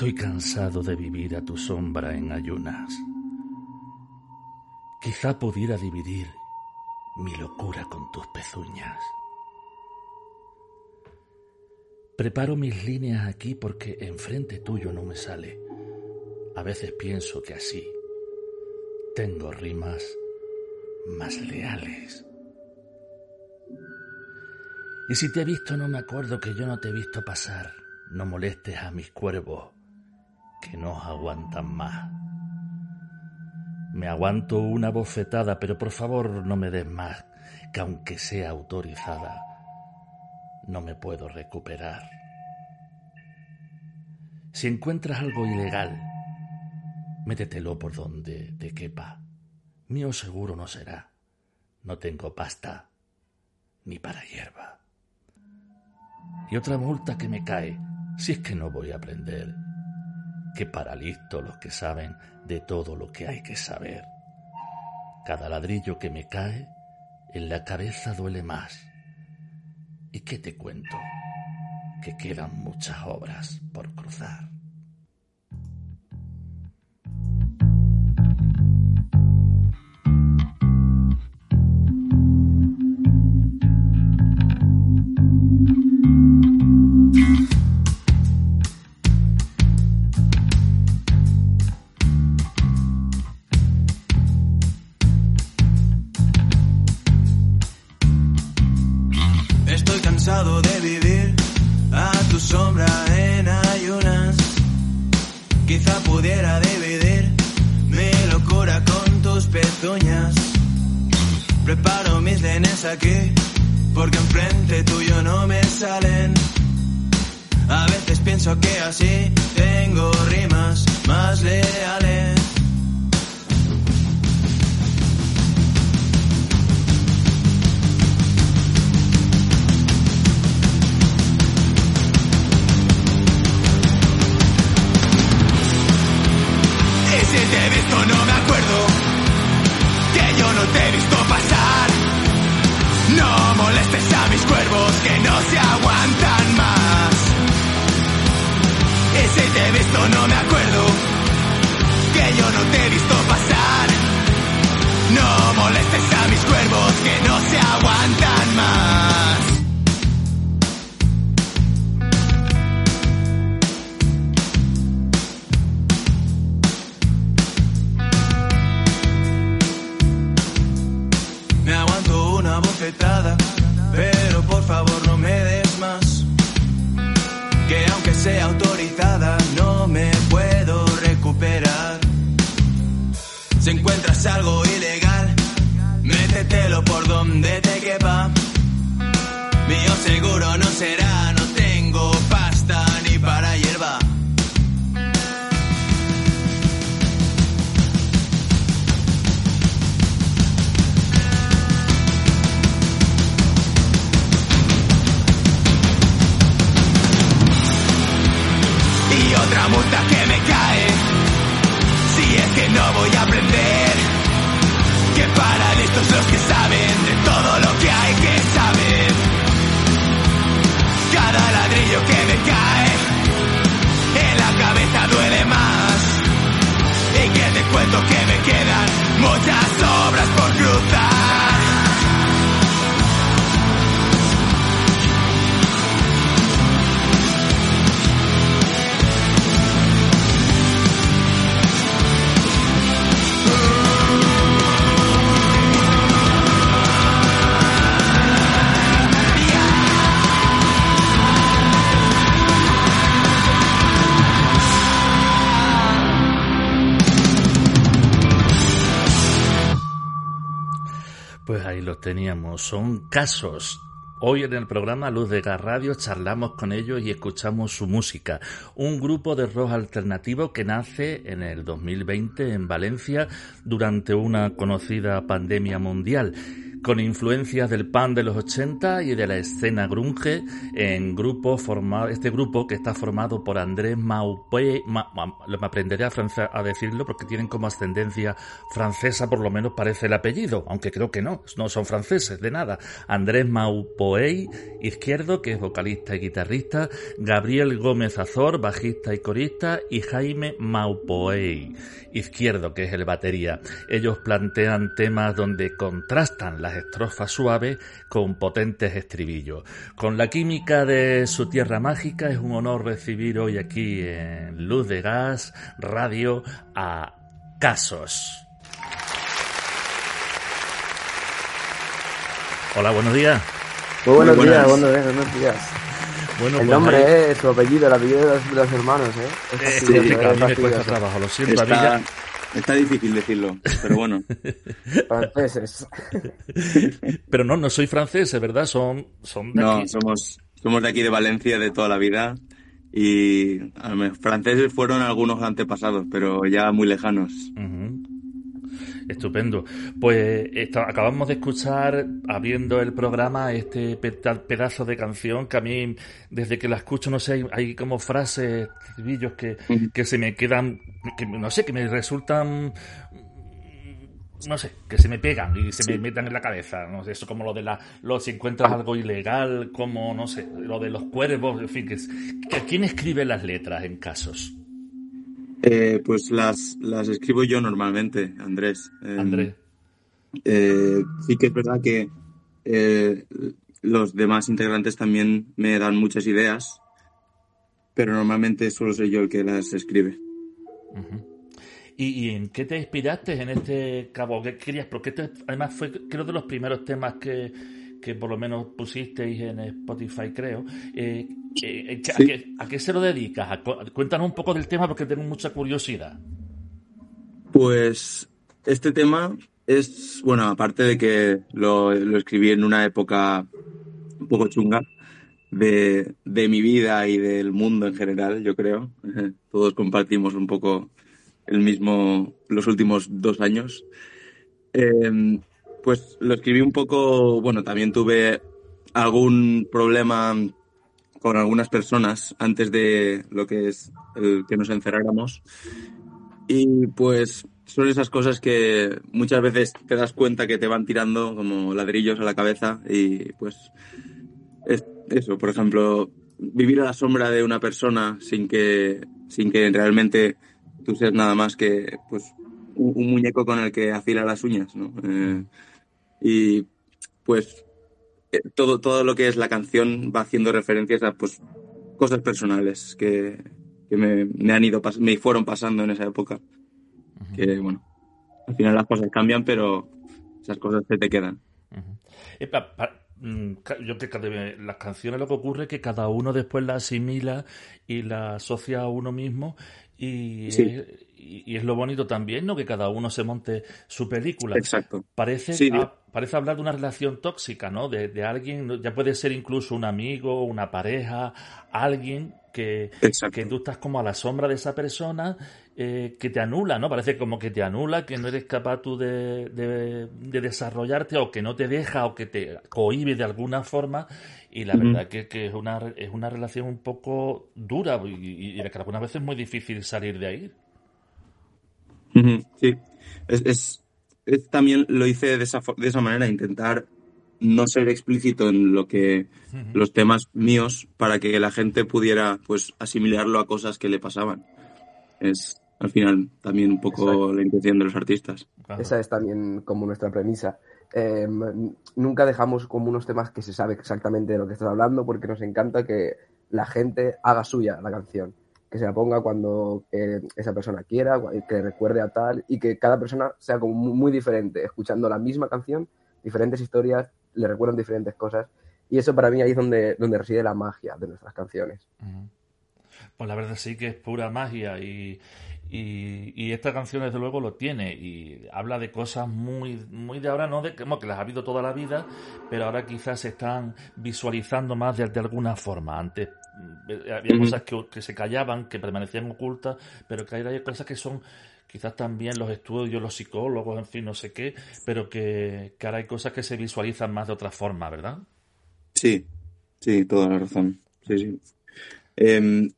Estoy cansado de vivir a tu sombra en ayunas. Quizá pudiera dividir mi locura con tus pezuñas. Preparo mis líneas aquí porque enfrente tuyo no me sale. A veces pienso que así tengo rimas más leales. Y si te he visto no me acuerdo que yo no te he visto pasar. No molestes a mis cuervos, que no aguantan más. Me aguanto una bofetada, pero por favor no me des más, que aunque sea autorizada, no me puedo recuperar. Si encuentras algo ilegal, métetelo por donde te quepa. Mío seguro no será. No tengo pasta ni para hierba. Y otra multa que me cae si es que no voy a aprender, que para listo los que saben de todo lo que hay que saber. Cada ladrillo que me cae en la cabeza duele más. ¿Y qué te cuento? Que quedan muchas obras por cruzar. Casos. Hoy en el programa Luz de Gas Radio charlamos con ellos y escuchamos su música. Un grupo de rock alternativo que nace en el 2020 en Valencia durante una conocida pandemia mundial con influencias del pan de los 80 y de la escena grunge en grupo formado, este grupo que está formado por Andrés Maupé, ma, ma, me aprenderé a, francés, a decirlo porque tienen como ascendencia francesa, por lo menos parece el apellido, aunque creo que no, no son franceses, de nada. Andrés Maupoey, izquierdo, que es vocalista y guitarrista, Gabriel Gómez Azor, bajista y corista, y Jaime Maupoey, izquierdo, que es el batería. Ellos plantean temas donde contrastan las estrofas suaves con potentes estribillos. Con la química de su tierra mágica es un honor recibir hoy aquí en Luz de Gas Radio a Casos. Hola, buenos días. Muy buenos Muy días, buenos días, buenos días. Bueno, el pues nombre, ahí- eh, su apellido, el apellido de los, de los hermanos, ¿eh? Es Eh, sí, a mí me cuesta trabajo, lo siento, Está, difícil decirlo, pero bueno. Franceses. Pero no, no soy francés, es verdad, son, son de No, aquí. somos, somos de aquí de Valencia de toda la vida y a lo mejor franceses fueron algunos antepasados, pero ya muy lejanos. Ujú. Estupendo. Pues acabamos de escuchar, abriendo el programa, este pedazo de canción que a mí, desde que la escucho, no sé, hay, hay como frases, estribillos que, que se me quedan, que no sé, que me resultan, no sé, que se me pegan y se me metan en la cabeza. No sé, eso como lo de la, lo si encuentras algo ilegal, como, no sé, lo de los cuervos, en fin, que, es- que ¿quién escribe las letras en casos? Eh, pues las, las escribo yo normalmente, Andrés. Eh, Andrés. eh, sí que es verdad que eh, los demás integrantes también me dan muchas ideas, pero normalmente suelo ser yo el que las escribe. ¿Y, y en qué te inspiraste en este cabo? ¿Qué querías? Porque este, además fue, creo, de los primeros temas que, que por lo menos pusisteis en Spotify, creo. Eh, eh, ¿a, Sí. qué, a qué se lo dedicas? Cuéntanos un poco del tema porque tengo mucha curiosidad. Pues este tema es, bueno, aparte de que lo, lo escribí en una época un poco chunga de, de mi vida y del mundo en general, yo creo. Todos compartimos un poco el mismo, los últimos dos años. Eh, pues lo escribí un poco, bueno, también tuve algún problema con algunas personas antes de lo que es el que nos encerráramos. Y pues son esas cosas que muchas veces te das cuenta que te van tirando como ladrillos a la cabeza y pues es eso, por ejemplo, vivir a la sombra de una persona sin que sin que realmente tú seas nada más que pues un, un muñeco con el que afila las uñas, ¿no? Eh, y pues eh, todo todo lo que es la canción va haciendo referencias a pues cosas personales que, que me, me han ido me fueron pasando en esa época que bueno, al final las cosas cambian, pero esas cosas se te quedan. Eh, mm, yo que cada- las canciones lo que ocurre es que cada uno después la asimila y la asocia a uno mismo y, Sí. es, y, y es lo bonito también, ¿no? Que cada uno se monte su película. Exacto. Parece, Sí, parece hablar de una relación tóxica, ¿no? De, de alguien, ya puede ser incluso un amigo, una pareja, alguien que, Exacto. que tú estás como a la sombra de esa persona eh, que te anula, ¿no? Parece como que te anula, que no eres capaz tú de, de- de desarrollarte o que no te deja o que te cohíbe de alguna forma y la verdad que, que es, una, es una relación un poco dura y, y- y que algunas veces es muy difícil salir de ahí. Sí. Es, es- es- también lo hice de esa, de esa manera, intentar no ser explícito en lo que los temas míos para que la gente pudiera pues asimilarlo a cosas que le pasaban. Es al final también un poco Exacto. la intención de los artistas. Claro. Esa es también como nuestra premisa. Eh, m- nunca dejamos como unos temas que se sabe exactamente de lo que estás hablando porque nos encanta que la gente haga suya la canción, que se la ponga cuando eh, esa persona quiera, que recuerde a tal y que cada persona sea como mu- muy diferente, escuchando la misma canción, diferentes historias, le recuerdan diferentes cosas y eso para mí ahí es donde, donde reside la magia de nuestras canciones. Pues la verdad sí que es pura magia y, Y, y esta canción, desde luego, lo tiene y habla de cosas muy, muy de ahora, no de como que las ha habido toda la vida, pero ahora quizás se están visualizando más de, de alguna forma. Antes mm, había cosas que, que se callaban, que permanecían ocultas, pero que ahora hay cosas que son quizás también los estudios, los psicólogos, en fin, no sé qué, pero que, que ahora hay cosas que se visualizan más de otra forma, ¿verdad? Sí, sí, toda la razón. Sí, sí. Eh,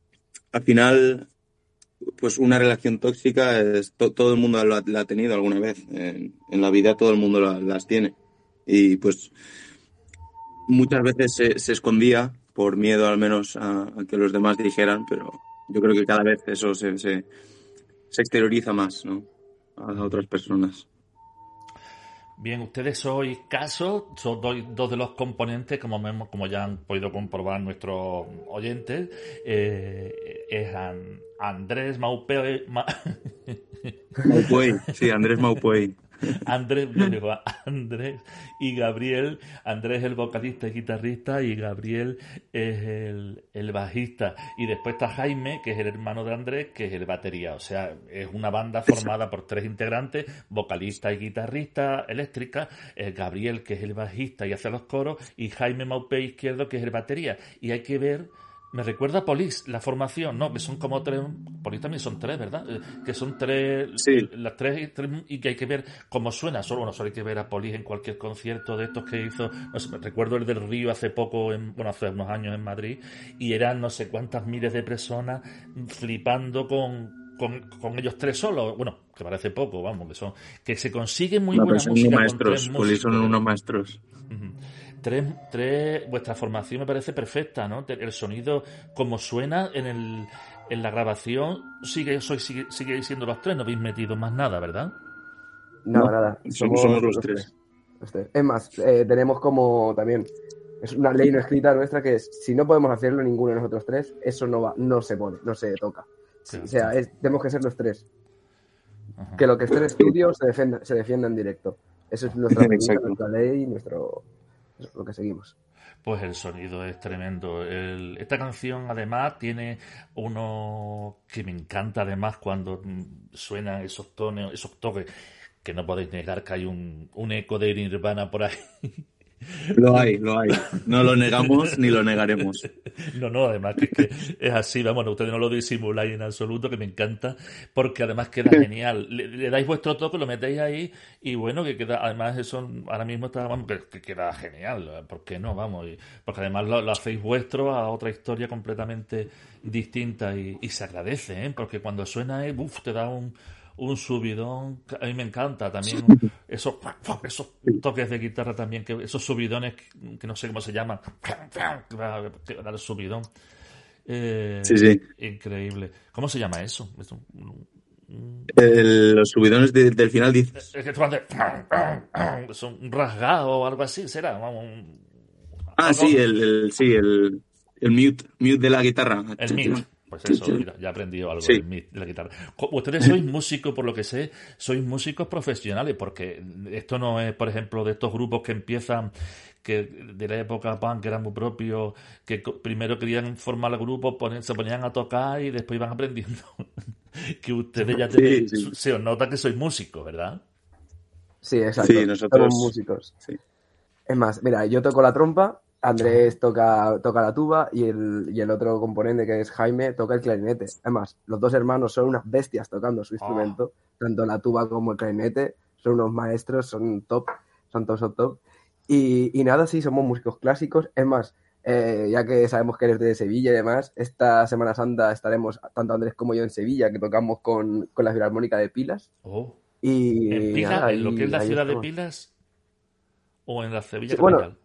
al final, pues una relación tóxica es to- todo el mundo la ha tenido alguna vez. En, la vida todo el mundo la- las tiene. Y pues muchas veces se, escondía por miedo al menos a, que los demás dijeran, pero yo creo que cada vez eso se exterioriza más, ¿no? A otras personas. Bien, ustedes sois casos, son dos, de los componentes, como, como ya han podido comprobar nuestros oyentes, eh, es An- Andrés Maupe, Ma- Maupuey, sí, Andrés Maupuey. Andrés, Andrés y Gabriel, Andrés el vocalista y guitarrista y Gabriel es el, el bajista. Y después está Jaime, que es el hermano de Andrés, que es el batería. O sea, es una banda formada por tres integrantes, vocalista y guitarrista eléctrica, eh, Gabriel, que es el bajista y hace los coros, y Jaime Maupe izquierdo, que es el batería. Y hay que ver me recuerda a Polis, la formación, ¿no? Que son como tres. Polis también son tres, ¿verdad? Eh, Que son tres. Sí. Las tres, tres y que hay que ver cómo suena. Solo, bueno, solo hay que ver a Polis en cualquier concierto de estos que hizo. No sé, recuerdo el del Río hace poco, en, bueno, hace unos años en Madrid. Y eran no sé cuántas miles de personas flipando con, con, con ellos tres solos. Bueno, que parece poco, vamos, que son. Que se consigue muy No, buena son música. con tres son músicos. unos maestros. Tres, tres, vuestra formación me parece perfecta, ¿no? El sonido, como suena en el, en la grabación, sigue, sois, sigue, sigue siendo los tres, no habéis metido más nada, ¿verdad? Nada, No, nada. somos- somos los tres. Los tres. Es más, eh, tenemos como también. Es una ley no escrita nuestra que es, si no podemos hacerlo ninguno de nosotros tres, eso no va, no se pone, no se toca. Claro. O sea, es- tenemos que ser los tres. Ajá. Que lo que esté en estudio se defienda, se defienda en directo. Eso es nuestra, nuestra ley, nuestro lo que seguimos. Pues el sonido es tremendo. El- esta canción además tiene uno que me encanta además cuando mm, suenan esos tonos, esos toques que no podéis negar que hay un, un eco de Nirvana por ahí. Lo hay, lo hay. No lo negamos ni lo negaremos. No, no, además que, que es así, vamos, ustedes no lo disimuláis en absoluto, que me encanta, porque además queda genial. Le, le dais vuestro toque, lo metéis ahí y bueno, que queda, además eso ahora mismo está, vamos, que, que queda genial, ¿por qué no? Vamos, y- porque además lo, lo hacéis vuestro a otra historia completamente distinta y, y se agradece, ¿eh? Porque cuando suena, eh, uf, te da un, un subidón, que a mí me encanta también esos, esos toques de guitarra también, que esos subidones que, que no sé cómo se llaman, que que dar subidón. Eh, Sí, sí. Increíble. ¿Cómo se llama eso? El- los subidones de- del final dices. es que esto hace- es un rasgado o algo así, será. Un- Ah, sí, el, el- sí, el, el mute, mute de la guitarra. El. Pues eso, Sí. mira, ya he aprendido algo Sí. de la guitarra. Ustedes sois músicos, por lo que sé, sois músicos profesionales, porque esto no es, por ejemplo, de estos grupos que empiezan, que de la época punk, que eran muy propios, que primero querían formar el grupo, ponen- se ponían a tocar y después iban aprendiendo. que ustedes ya Sí, tenéis, sí. se os nota que sois músicos, ¿verdad? Sí, exacto. Sí, nosotros- Somos músicos. Sí. Es más, mira, yo toco la trompa, Andrés toca, toca la tuba y el, y el otro componente que es Jaime toca el clarinete. Es más, los dos hermanos son unas bestias tocando su instrumento, tanto la tuba como el clarinete. Son unos maestros, son top, son top, son top. Y, y nada, sí, somos músicos clásicos. Es más, eh, ya que sabemos que eres de Sevilla y demás, esta Semana Santa estaremos, tanto Andrés como yo, en Sevilla, que tocamos con, con la Filarmónica de Pilas. Oh. Y ¿En Pilas, nada, en lo que es la ciudad de. Pilas? ¿O en la Sevilla Sí, bueno, capital?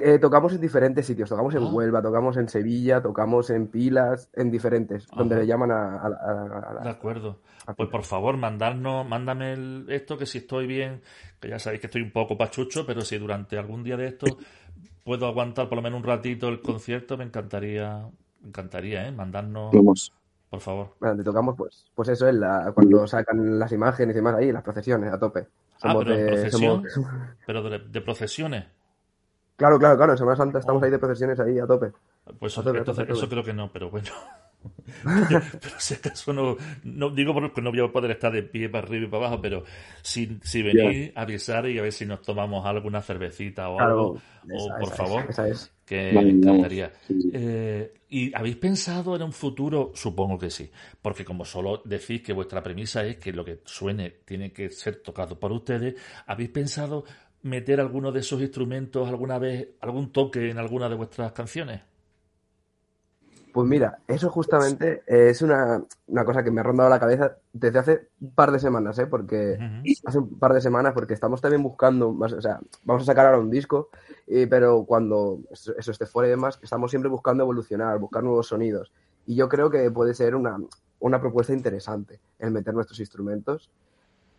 Eh, tocamos en diferentes sitios, tocamos en Ah. Huelva, tocamos en Sevilla, tocamos en Pilas, en diferentes, donde Ajá. le llaman a, a- a- a la- De acuerdo. a Pues Pilas. por favor, mandarnos, mándame el- esto, que si estoy bien, que ya sabéis que estoy un poco pachucho, pero si durante algún día de esto puedo aguantar por lo menos un ratito el concierto, me encantaría, me encantaría, ¿eh? Mandarnos, Vamos. por favor. Bueno, donde tocamos, pues, pues eso es la, cuando sacan las imágenes y demás ahí, las procesiones, a tope. Ah, pero en de- procesión, somos- pero de, de procesiones. Claro, claro, claro, en Semana Santa estamos ahí de procesiones ahí a tope. Pues A tope, a entonces, tope, eso creo que no, pero bueno. pero si acaso no, no digo porque no voy a poder estar de pie para arriba y para abajo, pero si, si venís a avisar y a ver si nos tomamos alguna cervecita o Claro, algo, o esa- por esa favor, esa es. que Vale, me encantaría. Eh, ¿Y habéis pensado en un futuro? Supongo que sí, porque como solo decís que vuestra premisa es que lo que suene tiene que ser tocado por ustedes, ¿habéis pensado meter alguno de esos instrumentos alguna vez, algún toque en alguna de vuestras canciones? Pues mira, eso justamente es una, una cosa que me ha rondado la cabeza desde hace un par de semanas, ¿eh? Porque hace un par de semanas, porque estamos también buscando más, o sea, vamos a sacar ahora un disco, pero cuando eso, eso esté fuera y demás, estamos siempre buscando evolucionar, buscar nuevos sonidos. Y yo creo que puede ser una, una propuesta interesante el meter nuestros instrumentos.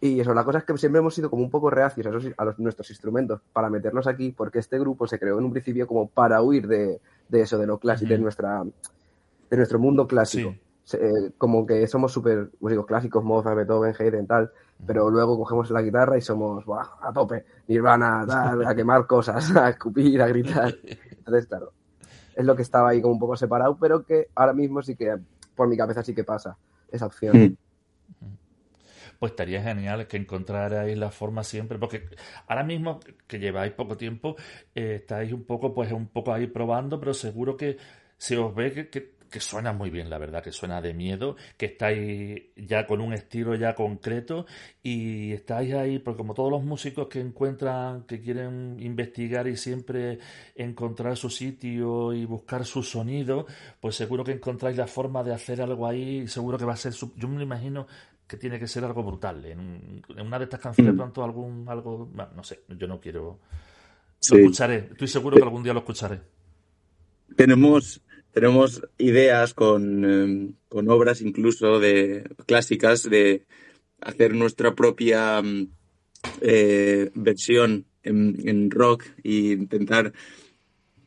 Y eso, la cosa es que siempre hemos sido como un poco reacios a, esos- a los- nuestros instrumentos para meterlos aquí, porque este grupo se creó en un principio como para huir de, de eso, de lo clásico, de nuestra de nuestro mundo clásico. Sí. Eh, como que somos súper, pues digo, clásicos, Mozart, Beethoven, Haydn, tal, pero luego cogemos la guitarra y somos, ¡buah! a tope, Nirvana, tal, a quemar cosas, a escupir, a gritar. Entonces, claro, es lo que estaba ahí como un poco separado, pero que ahora mismo sí que, por mi cabeza sí que pasa esa opción. Mm. Pues estaría genial que encontrarais la forma siempre, porque ahora mismo que lleváis poco tiempo, eh, estáis un poco, pues un poco ahí probando, pero seguro que se os ve que, que- suena muy bien, la verdad, que suena de miedo, que estáis ya con un estilo ya concreto y estáis ahí, porque como todos los músicos que encuentran, que quieren investigar y siempre encontrar su sitio y buscar su sonido, pues seguro que encontráis la forma de hacer algo ahí, seguro que va a ser, yo me imagino que tiene que ser algo brutal. En, un- en una de estas canciones, Mm. pronto algún, algo, bueno, no sé, yo no quiero. Sí. Lo escucharé, estoy seguro que algún día lo escucharé. Tenemos, tenemos ideas con, eh, con obras incluso de clásicas de hacer nuestra propia mm, eh, versión en, en rock e intentar,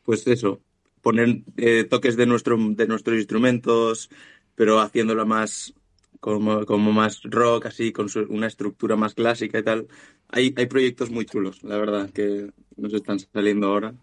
pues eso, poner eh, toques de, nuestro, de nuestros instrumentos, pero haciéndolo más como, como más rock, así, con su- una estructura más clásica y tal. Hay, hay proyectos muy chulos, la verdad, que nos están saliendo ahora.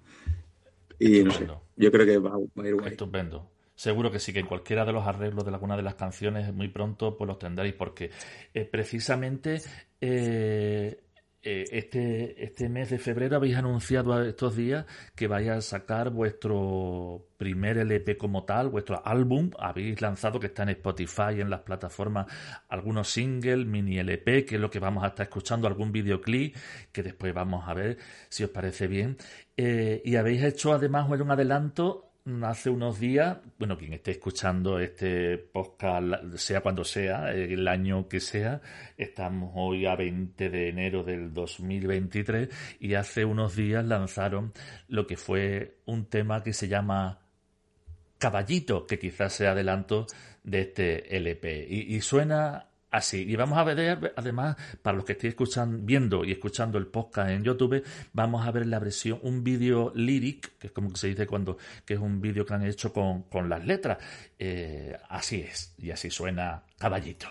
Y no sé, yo creo que va, va a ir guay. Estupendo. Seguro que sí, que en cualquiera de los arreglos de alguna de las canciones muy pronto pues los tendréis, porque eh, precisamente eh, eh, este, este mes de febrero habéis anunciado estos días que vais a sacar vuestro primer LP como tal, vuestro álbum. Habéis lanzado que está en Spotify, en las plataformas, algunos singles, mini LP, que es lo que vamos a estar escuchando, algún videoclip, que después vamos a ver si os parece bien. Eh, y habéis hecho además un adelanto hace unos días, bueno, quien esté escuchando este podcast, sea cuando sea, el año que sea, estamos hoy a 20 de enero del 2023 y hace unos días lanzaron lo que fue un tema que se llama Caballito, que quizás sea adelanto de este LP. Y, y suena así. Y vamos a ver, además, para los que estéis escuchando, viendo y escuchando el podcast en YouTube, vamos a ver la versión, un vídeo lyric, que es como se dice cuando, que es un vídeo que han hecho con, con las letras. Eh, así es, y así suena Caballito.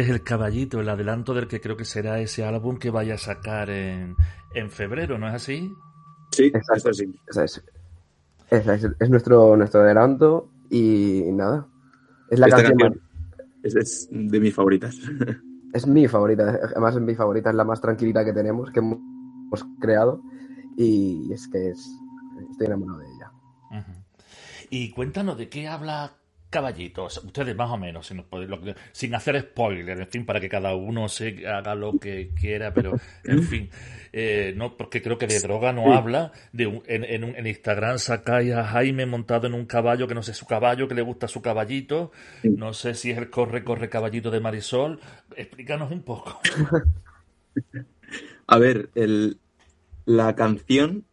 Ese es el caballito, el adelanto del que creo que será ese álbum que vaya a sacar en, en febrero, ¿no es así? Sí, Exacto. eso sí. Esa es, esa es, es nuestro, nuestro adelanto y nada. Es la Esta canción, canción es, es de mis favoritas. es mi favorita, además es mi favorita, es la más tranquilita que tenemos, que hemos creado y es que es, estoy enamorado de ella. Y cuéntanos de qué habla Caballito, O sea, ustedes más o menos, sin hacer spoiler, en fin, para que cada uno se haga lo que quiera, pero en fin, eh, no, porque creo que de droga no habla, de un- en, en, un- en Instagram sacáis a Jaime montado en un caballo que no sé su caballo, que le gusta su caballito, no sé si es el corre, corre caballito de Marisol, explícanos un poco. A ver, el, la canción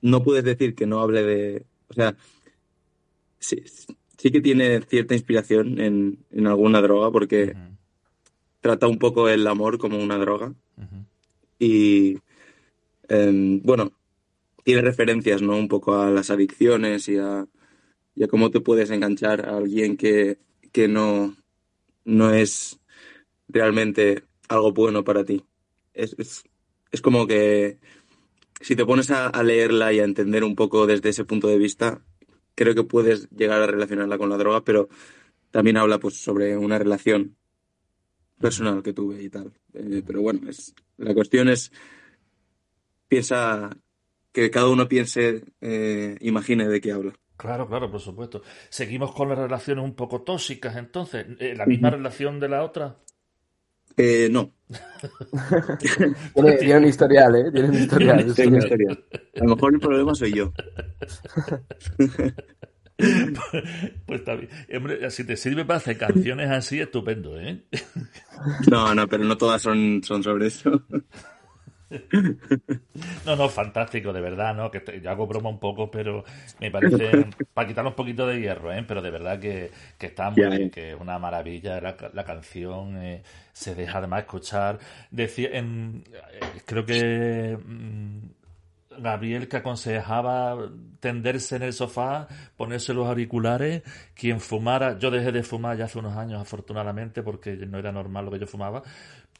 no puedes decir que no hable de. O sea, sí, sí que tiene cierta inspiración en, en alguna droga, porque trata un poco el amor como una droga. Y em, bueno, tiene referencias, ¿no? Un poco a las adicciones y a, y a cómo te puedes enganchar a alguien que, que no, no es realmente algo bueno para ti. Es, es, es como que si te pones a, a leerla y a entender un poco desde ese punto de vista, creo que puedes llegar a relacionarla con la droga, pero también habla pues sobre una relación personal que tuve y tal. Eh, pero bueno, es, la cuestión es, piensa, que cada uno piense, eh, imagine de qué habla. Claro, claro, por supuesto. Seguimos con las relaciones un poco tóxicas, entonces. Eh, ¿La misma relación de la otra? Eh, no, Tiene, tiene un historial, ¿eh? Tiene un historial. tengo historia. A lo mejor el problema soy yo. Pues está bien. Hombre, si te sirve para hacer canciones así, estupendo, ¿eh? No, no, pero no todas son, son sobre eso. No, no, fantástico, de verdad, ¿no? Que te- yo hago broma un poco, pero me parece, para quitar un poquito de hierro, ¿eh? Pero de verdad que, que está muy bien, que es una maravilla la canción, eh, se deja además escuchar. Decía, en, eh, creo que mm, Gabriel que aconsejaba tenderse en el sofá, ponerse los auriculares, quien fumara, yo dejé de fumar ya hace unos años afortunadamente porque no era normal lo que yo fumaba,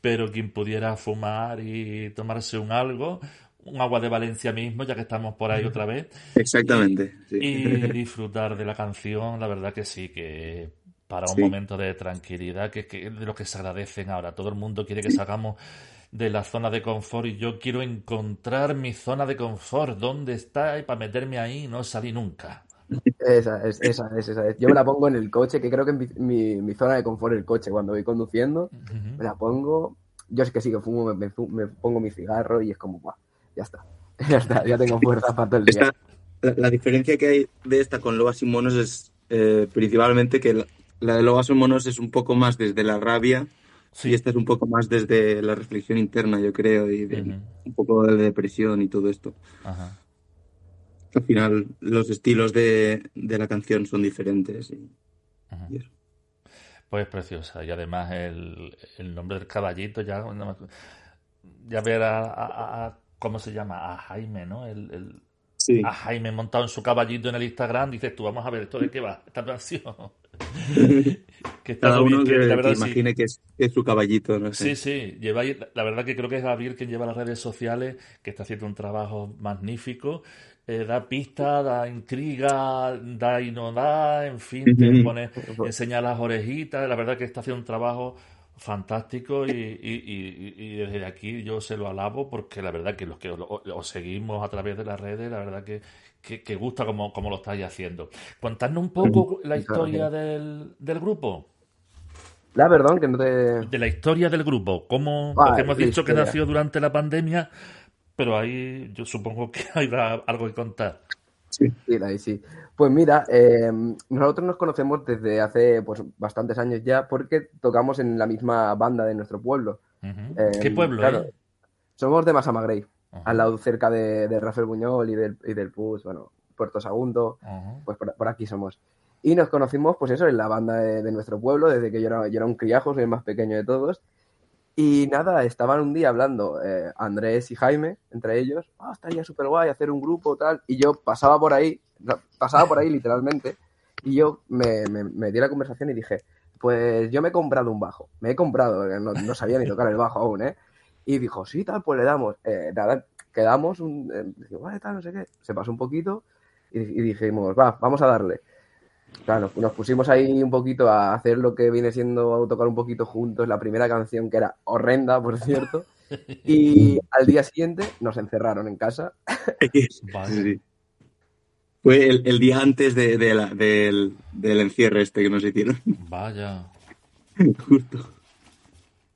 pero quien pudiera fumar y tomarse un algo, un agua de Valencia mismo, ya que estamos por ahí otra vez, Exactamente. sí. y disfrutar de la canción, la verdad que sí, que para un Sí. momento de tranquilidad, que, que es de lo que se agradecen ahora. Todo el mundo quiere que salgamos de la zona de confort y yo quiero encontrar mi zona de confort, ¿dónde está? Y para meterme ahí no salí nunca. Esa es, esa es, esa es. Yo me la pongo en el coche, que creo que en mi, mi- mi zona de confort es el coche. Cuando voy conduciendo, me la pongo. Yo es que sí que fumo, me, me pongo mi cigarro y es como, "Buah, ya está. Ya está, ya tengo fuerza para todo el día. Esta- la, la diferencia que hay de esta con Lobas y Monos es eh, principalmente que la, la de Lobas y Monos es un poco más desde la rabia Sí. y esta es un poco más desde la reflexión interna, yo creo, y de, un poco de depresión y todo esto. Ajá. Al final, los estilos de, de la canción son diferentes. y- y eso. Pues preciosa. Y además el, el nombre del caballito, ya, ya ver a, a- a- a- ¿cómo se llama? A Jaime, ¿no? El, el- Sí. a Jaime montado en su caballito en el Instagram, dices tú, vamos a ver, ¿esto de qué va? Esta canción. que está Cada bien, uno que la verdad que sí. que es, que es su caballito, no sé. Sí, sí, lleváis, la verdad que creo que es Gabriel quien lleva las redes sociales, que está haciendo un trabajo magnífico, eh, da pista, da intriga, da y no da, en fin, te pone, enseña las orejitas, la verdad que está haciendo un trabajo fantástico y, y- y- y desde aquí yo se lo alabo porque la verdad que los que os seguimos a través de las redes, la verdad que, que, que gusta como, como lo estáis haciendo. Contadnos un poco la historia del, del grupo. La perdón, que no te. De la historia del grupo, cómo Ah, porque hemos dicho que nació durante la pandemia, pero ahí yo supongo que habrá algo que contar. Sí. Sí, ahí sí. Pues mira, eh, nosotros nos conocemos desde hace pues bastantes años ya porque tocamos en la misma banda de nuestro pueblo. Eh, ¿Qué pueblo claro, es? Somos de Masamagrey, al lado cerca de, de Rafael Buñol y del, y del PUS, bueno, Puerto Sagunto, Ajá. pues por, por aquí somos. Y nos conocimos, pues eso, en la banda de, de nuestro pueblo, desde que yo era, yo era un criajo, soy el más pequeño de todos. Y nada, estaban un día hablando eh, Andrés y Jaime, entre ellos, ah, estaría súper guay hacer un grupo, tal. Y yo pasaba por ahí, pasaba por ahí literalmente, y yo me, me, me di la conversación y dije, pues yo me he comprado un bajo. Me he comprado, eh, no, no sabía ni tocar el bajo aún, ¿eh? Y dijo, sí, tal, pues le damos. Eh, nada, quedamos, un, eh, digo, vale, tal, no sé qué. Se pasó un poquito y, y dijimos, va, vamos a darle. Claro, nos, pusimos ahí un poquito a hacer lo que viene siendo tocar un poquito juntos. La primera canción, que era horrenda, por cierto. Y al día siguiente nos encerraron en casa. Vale. Sí. Fue el, el día antes de, de la- del, del encierre este que nos hicieron. Vaya. Justo.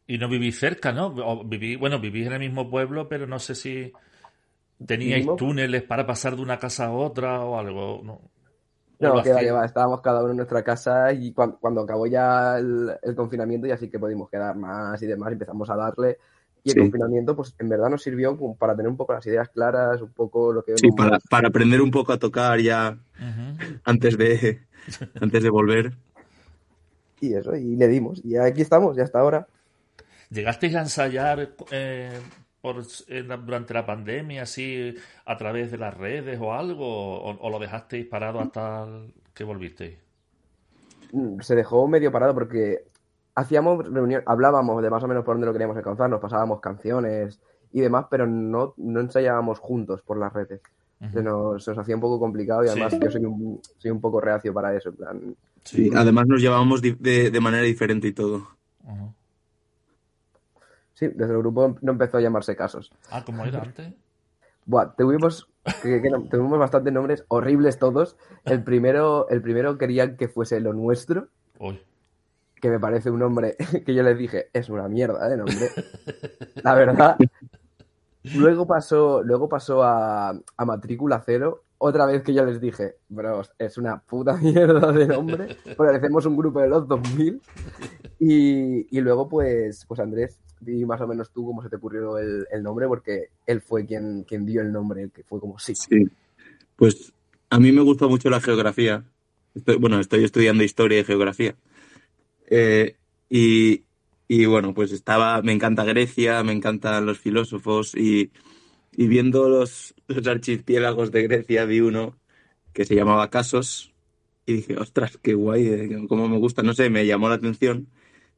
Y no vivís cerca, ¿no? O viví, bueno, vivís en el mismo pueblo, pero no sé si teníais túneles para pasar de una casa a otra o algo. No, No, que va, hacíais- que va, estábamos cada uno en nuestra casa y cuan- cuando, acabó ya el, el confinamiento ya sí que pudimos quedar más y demás, empezamos a darle. Y el Sí. confinamiento, pues en verdad nos sirvió como para tener un poco las ideas claras, un poco lo que Sí, para, para aprender un poco a tocar ya antes de, antes de volver. Y eso, y le dimos. Y aquí estamos, ya hasta ahora. ¿Llegasteis a ensayar eh, por, en la- durante la pandemia, así, a través de las redes o algo? ¿O, o lo dejasteis parado hasta el- que volvisteis? Mm, Se dejó medio parado porque hacíamos reunión, hablábamos de más o menos por dónde lo queríamos alcanzar, nos pasábamos canciones y demás, pero no, no ensayábamos juntos por las redes. Se nos, se nos hacía un poco complicado y Sí. además yo soy un, soy un poco reacio para eso. En plan, Sí, además nos llevábamos de, de manera diferente y todo. Ujú. Sí, desde el grupo no empezó a llamarse casos. Ah, ¿cómo era antes? Buah, tuvimos, que- tuvimos bastantes nombres horribles todos. El primero, el primero querían que fuese lo nuestro, Uy. que me parece un nombre que yo les dije, es una mierda de nombre. La verdad. Luego pasó, luego pasó a, a matrícula cero. Otra vez que yo les dije, bros, es una puta mierda de nombre. Parecemos un grupo de los 2000. Y, y luego, pues, pues Andrés, di más o menos tú cómo se te ocurrió el, el nombre, porque él fue quien, quien dio el nombre, que fue como sí. Sí. Pues a mí me gusta mucho la geografía. Estoy- bueno, estoy estudiando historia y geografía. Eh, y, y bueno, pues estaba, me encanta Grecia, me encantan los filósofos y, y viendo los, los archipiélagos de Grecia vi uno que se llamaba Casos y dije, ostras, qué guay, eh, cómo me gusta, no sé, me llamó la atención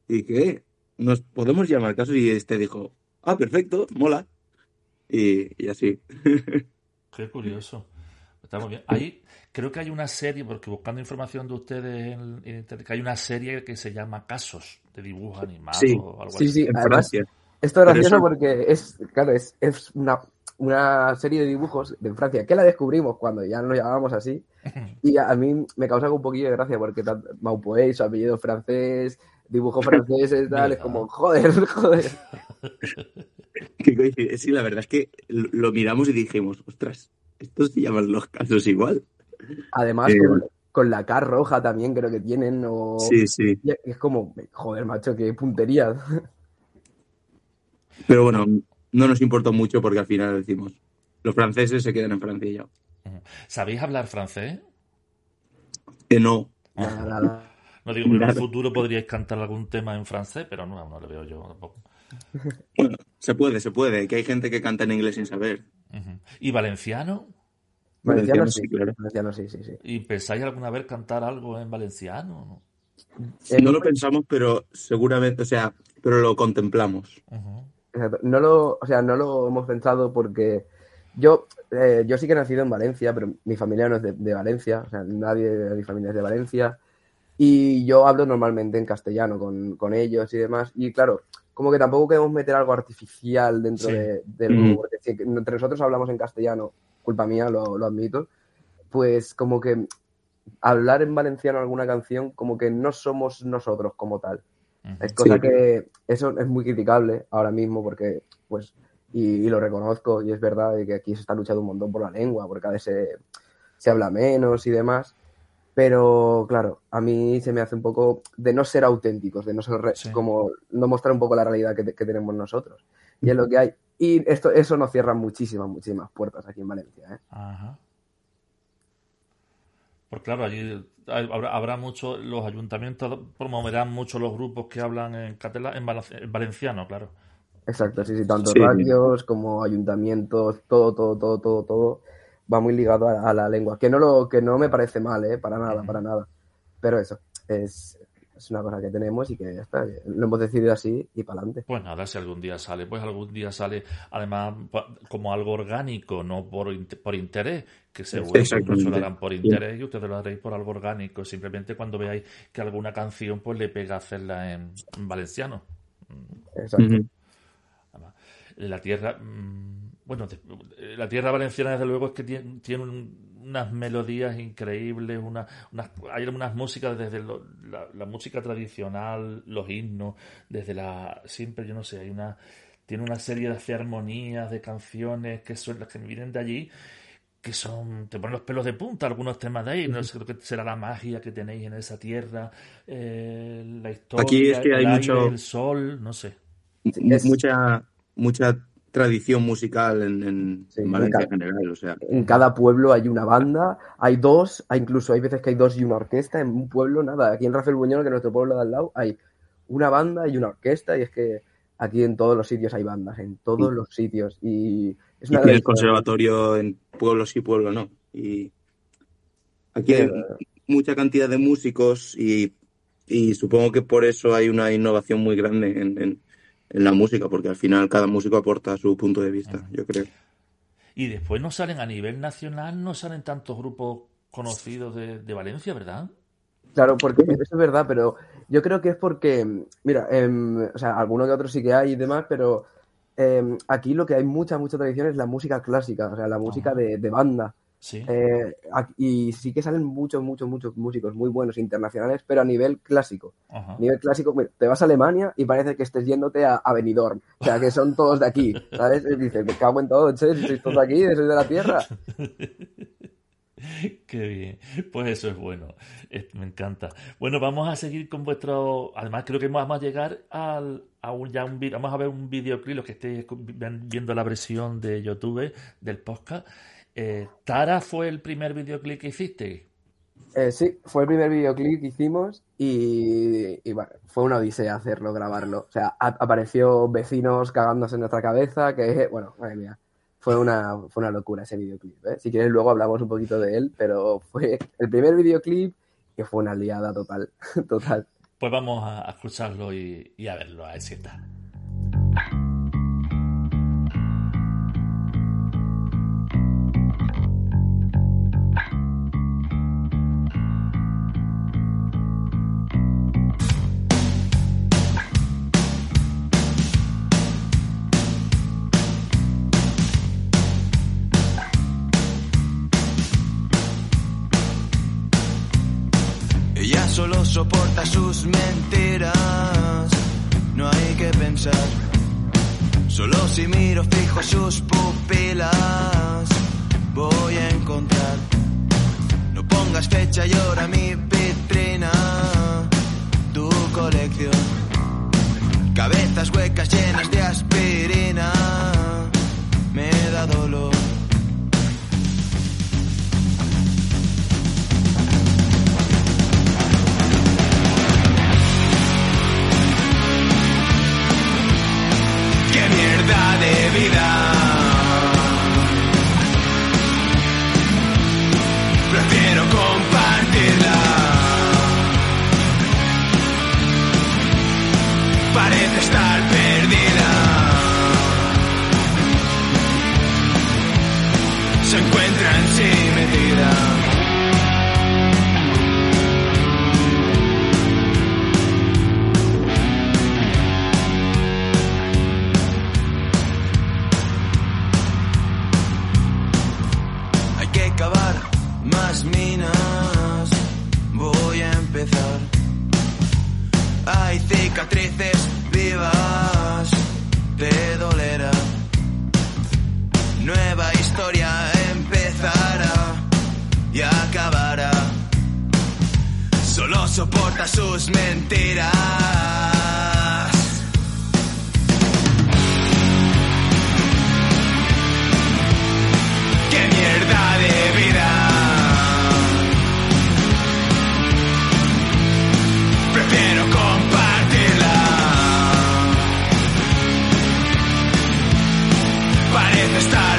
y dije, "Eh, nos podemos llamar Casos y este dijo, ah, perfecto, mola. Y, y así. Qué curioso. Está muy bien. Ahí creo que hay una serie, porque buscando información de ustedes en, en internet, que hay una serie que se llama Casos de dibujos animados Sí, o algo Sí, así. sí, En además, Francia. esto es gracioso eso- porque es, claro, es, es una, una serie de dibujos de Francia que la descubrimos cuando ya nos llamábamos así. Y a, a mí me causa un poquillo de gracia porque Maupoey, su apellido francés, dibujo francés y tal, es como, joder, joder. Qué coincidencia. Sí, la verdad es que lo miramos y dijimos, ostras, estos se llaman los casos igual. Además, Eh, con, con la K roja también creo que tienen, o... Sí, sí. Es como, joder, macho, qué puntería. Pero bueno, no nos importó mucho porque al final decimos, los franceses se quedan en Francia y ya. ¿Sabéis hablar francés? Que no. Nada, nada. No digo que en el futuro podríais cantar algún tema en francés, pero no, no lo veo yo tampoco. Bueno, se puede, se puede. Que hay gente que canta en inglés sin saber. ¿Y valenciano? Valenciano Valenciano sí, sí, claro. Valenciano sí, sí, sí. ¿Y pensáis alguna vez cantar algo en valenciano? Eh, No lo pensamos, pero seguramente, o sea, pero lo contemplamos. Exacto. No lo, o sea, no lo hemos pensado porque yo, eh, yo sí que he nacido en Valencia, pero mi familia no es de, de Valencia, o sea, nadie de mi familia es de Valencia. Y yo hablo normalmente en castellano con, con ellos y demás. Y claro, como que tampoco queremos meter algo artificial dentro Sí. de- del Mm. grupo, porque si entre nosotros hablamos en castellano, culpa mía, lo, lo admito, pues como que hablar en valenciano alguna canción, como que no somos nosotros como tal. Es cosa Sí. que eso es muy criticable ahora mismo porque, pues, y, y lo reconozco y es verdad de que aquí se está luchando un montón por la lengua, porque cada vez se, se habla menos y demás. Pero claro, a mí se me hace un poco de no ser auténticos, de no ser re- Sí. como no mostrar un poco la realidad que, te- que tenemos nosotros. Y es lo que hay. Y esto, eso nos cierra muchísimas, muchísimas puertas aquí en Valencia. ¿eh? Ajá. Pues claro, allí habrá, habrá mucho, los ayuntamientos promoverán mucho los grupos que hablan en catalán, en, valencia- en valenciano, claro. Exacto, sí, sí, tanto Sí. radios como ayuntamientos, todo, todo, todo, todo, todo va muy ligado a, a la lengua. Que no lo, que no me parece mal, ¿eh? Para nada, para nada. Pero eso, es, es una cosa que tenemos y que ya está, que lo hemos decidido así y para adelante. Pues nada, si algún día sale, pues algún día sale, además, como algo orgánico, no por, por interés, que seguro que lo harán por interés y ustedes lo haréis por algo orgánico, simplemente cuando veáis que alguna canción pues le pega hacerla en, en valenciano. Exacto. La tierra, mm, bueno, de- la tierra valenciana desde luego es que tiene, tiene un- unas melodías increíbles, una, unas, hay unas músicas desde lo- la, la música tradicional, los himnos, desde la, siempre yo no sé, hay una, tiene una serie de armonías, de canciones que son las que vienen de allí, que son, te ponen los pelos de punta algunos temas de ahí, no sé, creo que será la magia que tenéis en esa tierra, eh, la historia, Aquí es que hay el aire, mucho- el sol, no sé. Es- Mucha, mucha tradición musical en, en Sí, Valencia en claro. general, o sea. En cada pueblo hay una banda, hay dos, hay incluso hay veces que hay dos y una orquesta. En un pueblo, nada, aquí en Rafael Buñol, que es nuestro pueblo de al lado, hay una banda y una orquesta, y es que aquí en todos los sitios hay bandas, en todos Sí. los sitios. Y es Y una tienes tradición. conservatorio en pueblos y pueblos no. Y aquí hay mucha cantidad de músicos y, y supongo que por eso hay una innovación muy grande en, en- la música, porque al final cada músico aporta su punto de vista, yo creo. Y después no salen a nivel nacional, no salen tantos grupos conocidos de, de Valencia, ¿verdad? Claro, porque eso es verdad, pero yo creo que es porque, mira, em, o sea, alguno que otro sí que hay y demás, pero em, aquí lo que hay mucha, mucha tradición es la música clásica, o sea, la música Ajá. de, de banda. Sí. Eh, y sí que salen muchos, muchos, muchos músicos muy buenos internacionales, pero a nivel clásico. Ajá. A nivel clásico, te vas a Alemania y parece que estés yéndote a, a Benidorm. O sea, que son todos de aquí, ¿sabes? Y dices, me cago en todo, che, si sois todos de aquí, sois de la tierra. Qué bien. Pues eso es bueno. Me encanta. Bueno, vamos a seguir con vuestro. Además, creo que vamos a llegar al, a un, ya un Vamos a ver un videoclip, los que estéis viendo la versión de YouTube del podcast. Eh, Tara fue el primer videoclip que hiciste. Eh, sí, fue el primer videoclip que hicimos y, y, bueno, fue una odisea hacerlo, grabarlo. O sea, apareció vecinos cagándose en nuestra cabeza, que, bueno, madre mía, fue una, fue una locura ese videoclip. ¿eh? Si quieres luego hablamos un poquito de él, pero fue el primer videoclip que fue una liada total, total. Pues vamos a, a escucharlo y, y a verlo, a ver si está. Sus Parece estar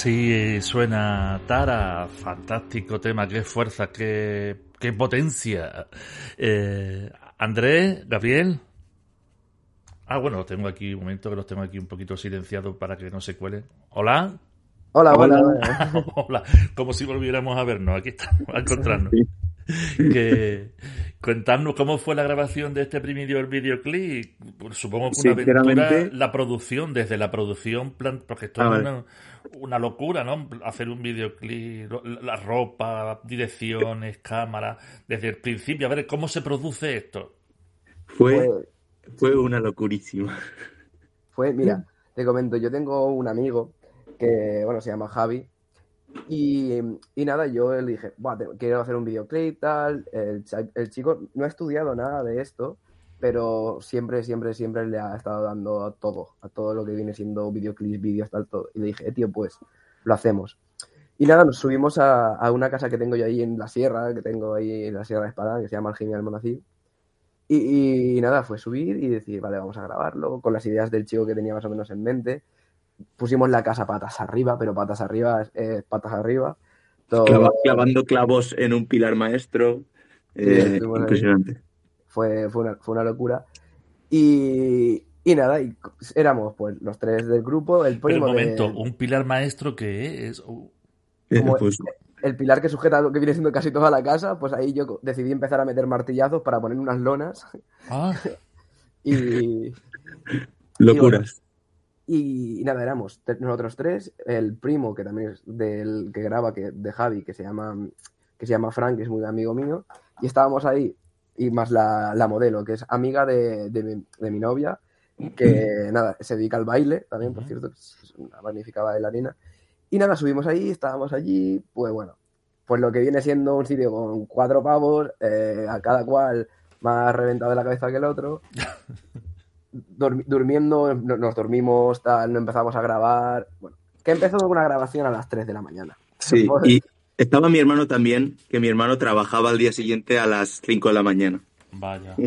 Así suena Tara, fantástico tema, qué fuerza, qué, qué potencia. Eh, Andrés, Gabriel. Ah, bueno, los tengo aquí, un momento que los tengo aquí un poquito silenciados para que no se cuelen. Hola. Hola, hola. Hola. Hola, como si volviéramos a vernos, aquí estamos, a encontrarnos. Sí. Que, contarnos cómo fue la grabación de este primer videoclip. Pues supongo que una aventura, la producción, desde la producción, plan, porque esto es una, una locura, ¿no? Hacer un videoclip, la ropa, direcciones, cámara, desde el principio. A ver, ¿cómo se produce esto? Fue, Fue, fue una locurísima. fue, mira, te comento, yo tengo un amigo que, bueno, se llama Javi. Y, y nada, yo le dije, "Buah, te- quiero hacer un videoclip, tal. El, el chico no ha estudiado nada de esto, pero siempre, siempre, siempre le ha estado dando a todo, a todo lo que viene siendo videoclips, vídeos, tal, todo. Y le dije, "Eh, tío, pues lo hacemos. Y nada, nos subimos a, a una casa que tengo yo ahí en la sierra, que tengo ahí en la Sierra de Espada, que se llama Algimia del Monacil. Y, y nada, fue subir y decir, vale, vamos a grabarlo, con las ideas del chico que tenía más o menos en mente. Pusimos la casa patas arriba, pero patas arriba es es patas arriba. Todo- Clava- clavando clavos en un pilar maestro. Eh, impresionante. fue, fue, una, fue una locura. Y, y nada, y éramos pues los tres del grupo, el Pero un de- momento, un pilar maestro que es. Uh, Eh, Como- pues, el pilar que sujeta lo que viene siendo casi toda la casa, pues ahí yo decidí empezar a meter martillazos para poner unas lonas ah, y, locuras. Y, nada, éramos nosotros tres, el primo que también es del que graba, que, de Javi, que se llama que se llama Frank, que es muy amigo mío, y estábamos ahí, y más la, la modelo, que es amiga de, de mi, de mi novia, que nada, se dedica al baile también, por cierto, es una magnífica bailarina. Y nada, subimos allí, estábamos allí, pues bueno, pues lo que viene siendo un sitio con cuatro pavos, eh, a cada cual más reventado de la cabeza que el otro. Durmiendo, no- nos dormimos, tal, no empezamos a grabar. Bueno, que empezó con una grabación a las 3 de la mañana. Sí, y estaba mi hermano también, que mi hermano trabajaba al día siguiente a las 5 de la mañana. vaya.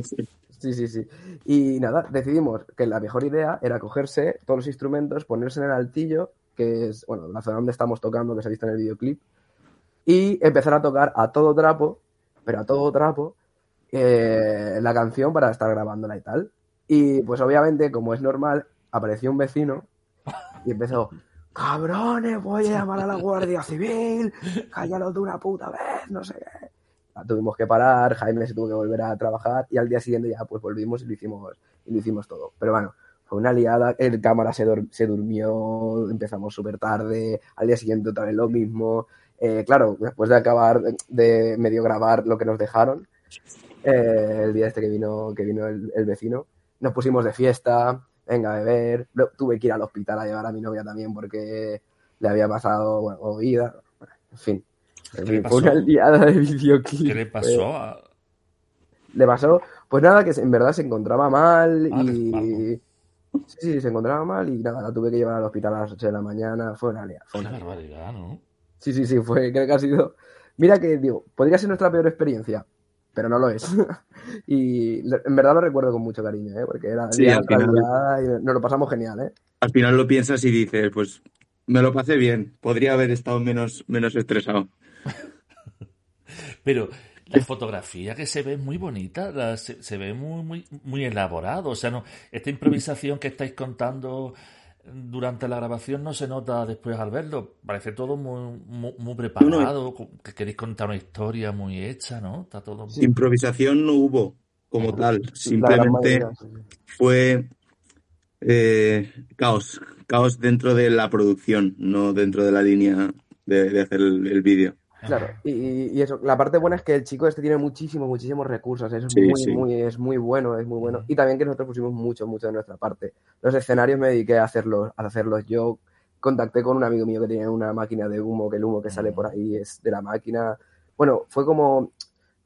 Sí, sí, sí. Y nada, decidimos que la mejor idea era cogerse todos los instrumentos, ponerse en el altillo, que es, bueno, la zona donde estamos tocando, que se ha visto en el videoclip, y empezar a tocar a todo trapo, pero a todo trapo, eh, la canción para estar grabándola y tal. Y pues obviamente, como es normal, apareció un vecino y empezó, cabrones, voy a llamar a la Guardia Civil, cállalo de una puta vez, no sé qué. La tuvimos que parar, Jaime se tuvo que volver a trabajar y al día siguiente ya pues volvimos y lo hicimos, y lo hicimos todo. Pero bueno, fue una liada, el cámara se, se durmió, empezamos súper tarde, al día siguiente otra vez lo mismo. Eh, claro, después de acabar de medio grabar lo que nos dejaron, eh, el día este que vino, que vino el, el vecino, nos pusimos de fiesta, venga a beber, tuve que ir al hospital a llevar a mi novia también porque le había pasado, bueno, en fin. En ¿Qué le fin, fue una liada de videoclip. ¿Qué le pasó? a- Le pasó, pues nada, que en verdad se encontraba mal Ah, y... Sí, sí, se encontraba mal y nada, la tuve que llevar al hospital a las 8 de la mañana, fue una liada. fue una barbaridad, ¿no? Sí, sí, sí, fue, creo que ha sido... Mira que, digo, podría ser nuestra peor experiencia, pero no lo es. y en verdad lo recuerdo con mucho cariño, ¿eh? Porque era Sí, al final- y nos lo pasamos genial, ¿eh? Al final lo piensas y dices, pues me lo pasé bien, podría haber estado menos, menos estresado. Pero la fotografía que se ve es muy bonita, la- se, se ve muy, muy, muy elaborado. O sea, no, esta improvisación que estáis contando durante la grabación no se nota después al verlo. Parece todo muy, muy, muy preparado, que queréis contar una historia muy hecha, ¿no? Está todo muy... Improvisación no hubo como tal, simplemente fue eh, caos, caos dentro de la producción, no dentro de la línea de, de hacer el, el vídeo. Claro, y, eso, la parte buena es que el chico este tiene muchísimos, muchísimos recursos, es Sí, muy, sí. muy, es muy bueno, es muy bueno. Y también que nosotros pusimos mucho, mucho de nuestra parte. Los escenarios me dediqué a hacerlos, a hacerlos yo. Contacté con un amigo mío que tenía una máquina de humo, que el humo que sale por ahí es de la máquina. Bueno, fue como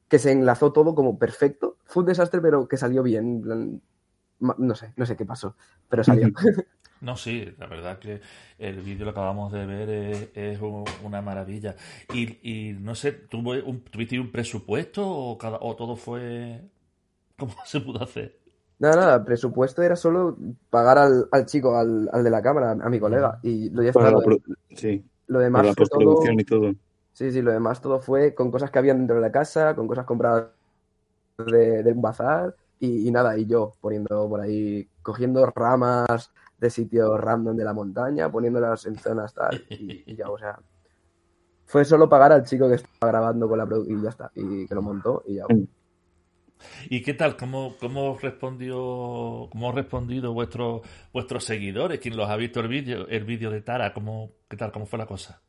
que se enlazó todo como perfecto. Fue un desastre, pero que salió bien. No sé, no sé qué pasó, pero salió. No, sí, la verdad que el vídeo lo acabamos de ver es, es un- una maravilla. Y, y no sé, ¿tuvo un, ¿tuviste un presupuesto o, cada, o todo fue... ¿Cómo se pudo hacer? Nada, nada, el presupuesto era solo pagar al, al chico, al, al de la cámara, a mi colega. Y lo ya Para está. la pro- sí. Lo demás la fue todo. postproducción y todo. Sí, sí, lo demás todo fue con cosas que habían dentro de la casa, con cosas compradas de, de un bazar y, y nada, y yo poniendo por ahí, cogiendo ramas de sitios random de la montaña, poniéndolas en zonas tal, y, y ya, o sea, fue solo pagar al chico que estaba grabando con la producción y ya está, y que lo montó y ya. ¿Y qué tal? ¿Cómo, cómo respondió, cómo han respondido vuestros vuestros seguidores? ¿Quién los ha visto el vídeo el vídeo de Tara? ¿Cómo, ¿Qué tal? ¿Cómo fue la cosa?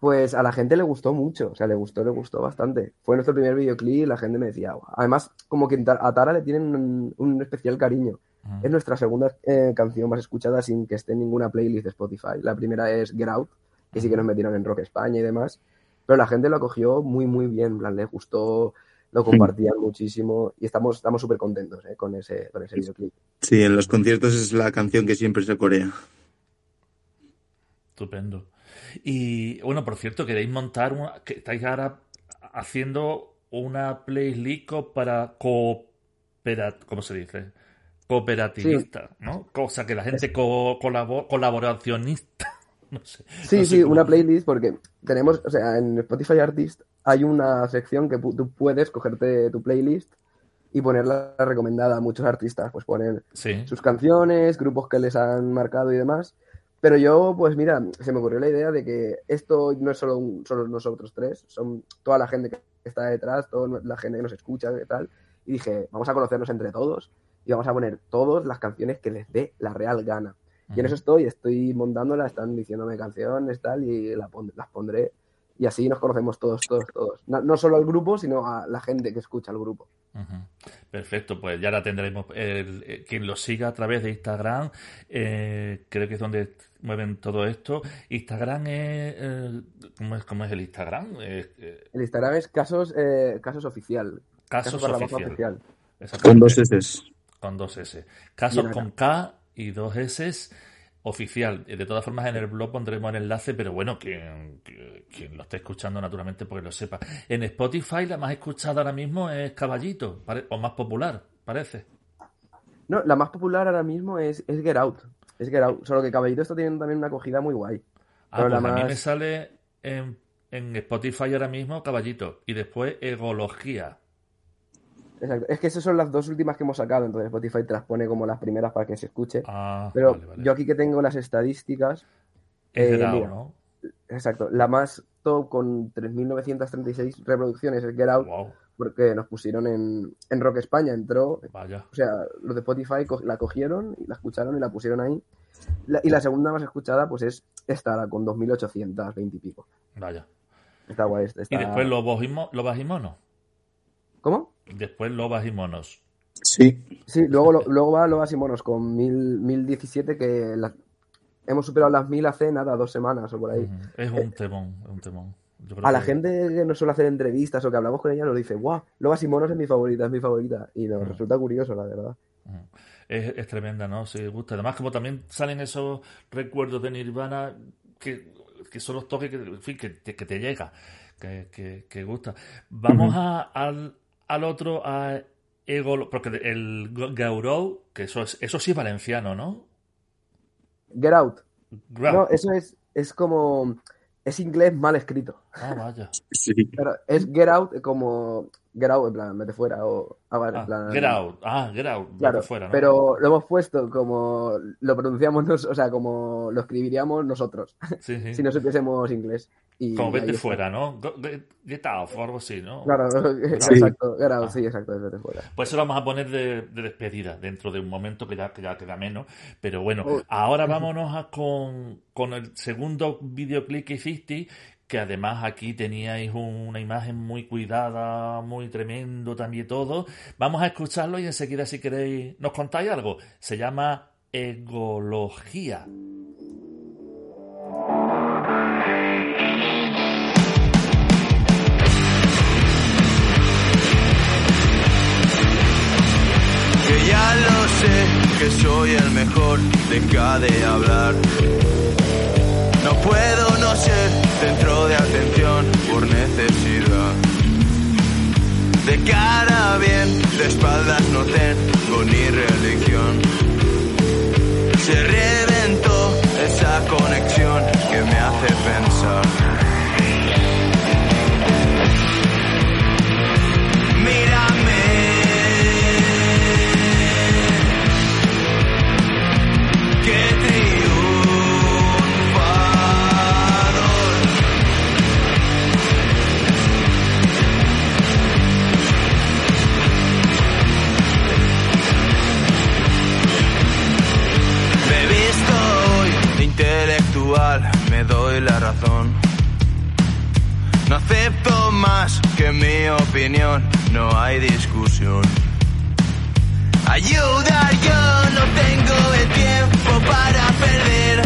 Pues a la gente le gustó mucho, o sea, le gustó, le gustó bastante. Fue nuestro primer videoclip, la gente me decía, además, como que a Tara le tienen un, un especial cariño. Es nuestra segunda eh, canción más escuchada sin que esté en ninguna playlist de Spotify. La primera es Get Out, que sí que nos metieron en Rock España y demás. Pero la gente lo acogió muy, muy bien. En plan, le gustó, lo compartían muchísimo y estamos estamos súper contentos eh, con ese, con ese videoclip. Sí, en los conciertos es la canción que siempre se corea. Estupendo. Y bueno, por cierto, queréis montar una, que estáis ahora haciendo una playlist para cooperat, ¿cómo se dice? Cooperativista, ¿no? Cosa que la gente co- colabo- colaboracionista, no sé. Sí, no sé sí, cómo- una playlist porque tenemos, o sea, en Spotify Artist hay una sección que tú puedes cogerte tu playlist y ponerla recomendada a muchos artistas. Pues ponen Sí. sus canciones, grupos que les han marcado y demás. Pero yo, pues mira, se me ocurrió la idea de que esto no es solo, un- solo nosotros tres, son toda la gente que está detrás, toda la gente que nos escucha y tal. Y dije, vamos a conocernos entre todos y vamos a poner todas las canciones que les dé la real gana. Y en eso estoy, estoy montándola, están diciéndome canciones, tal, y la pon- las pondré. Y así nos conocemos todos, todos, todos. No, no solo al grupo, sino a la gente que escucha al grupo. Perfecto, pues ya la tendremos. El- eh, quien lo siga a través de Instagram, eh, creo que es donde mueven todo esto. Instagram es. eh, ¿cómo, es cómo es el Instagram? Eh, eh, El Instagram es casos, eh, casos oficial. casos baja oficial. oficial. Con dos. S. Con dos S. Casos con K y dos S oficial. De todas formas, en el blog pondremos el enlace, pero bueno, quien, quien lo esté escuchando naturalmente porque lo sepa. En Spotify la más escuchada ahora mismo es Caballito, o más popular, parece. No, la más popular ahora mismo es, es Get Out. Es Get Out. Solo que Caballito está teniendo también una acogida muy guay. Ah, Pero pues la a mí me sale en, en Spotify ahora mismo Caballito y después Egología. Exacto. Es que esas son las dos últimas que hemos sacado, entonces Spotify te las pone como las primeras para que se escuche. Ah, Pero vale, vale. yo aquí que tengo las estadísticas, Es eh, mira. ¿no? exacto, la más top con 3.936 reproducciones es Get Out, Wow, porque nos pusieron en, en Rock España, entró, vaya. o sea, los de Spotify co- la cogieron y la escucharon y la pusieron ahí. La- y la segunda más escuchada pues es esta, con 2.820 y pico. Vaya. Está guay. Está... Y después mo- lobas y monos. ¿Cómo? Después lobas y monos. Sí. Sí, luego, lo- luego va Lobas y Monos con 1000, 1017 que la- hemos superado las 1000 hace nada, dos semanas o por ahí. Es un temón, es un temón. Yo creo A la gente que nos suele hacer entrevistas o que hablamos con ella nos dice, wow, Lobas y Monos es mi favorita, es mi favorita. Y nos resulta curioso, la verdad. Es, es tremenda, ¿no? Sí, gusta. Además, como también salen esos recuerdos de Nirvana que, que son los toques que, en fin, que, te- que te llega, que, que, que gusta. Vamos a, al, al otro, a Ego, porque el Gaurou, que eso, es, eso sí es valenciano, ¿no? Get Out. Grau. No, eso es, es como, es inglés mal escrito. Ah, vaya. Sí. Pero es Get Out como, Get Out, en plan, vete fuera o, ah, vale, en Ah, plan, get out. Ah, get out. vete Claro, fuera, ¿no? pero lo hemos puesto como lo pronunciamos, nos- o sea, como lo escribiríamos nosotros, Sí, sí. si no supiésemos inglés. Y Como vete fuera, ¿no? Get, out o algo así, ¿no? Claro, Sí. exacto, out, Ah. sí, exacto, vete fuera. Pues eso lo vamos a poner de, de despedida dentro de un momento que ya, que ya queda menos. Pero bueno, Oh. ahora vámonos a con, con el segundo videoclip que hiciste, que además aquí teníais un- una imagen muy cuidada, muy tremendo también todo. Vamos a escucharlo y enseguida si queréis nos contáis algo. Se llama Egología. Ya lo sé, que soy el mejor, deja de hablar. No puedo no ser centro de atención por necesidad. De cara bien, de espaldas no tengo ni religión. Se reventó esa conexión que me hace pensar. La razón. No acepto más que mi opinión, no hay discusión. Ayudar yo no tengo el tiempo para perder.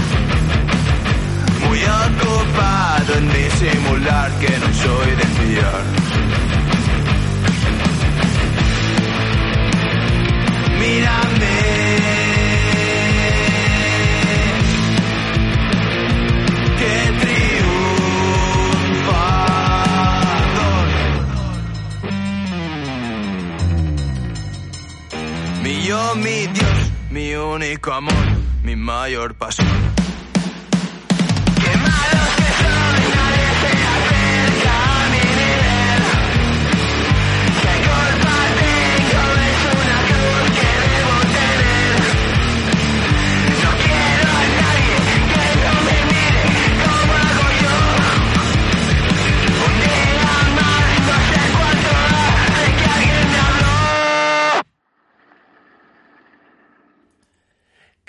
Muy ocupado en disimular que no soy de fiar. Yo, mi Dios, mi único amor, mi mayor pasión.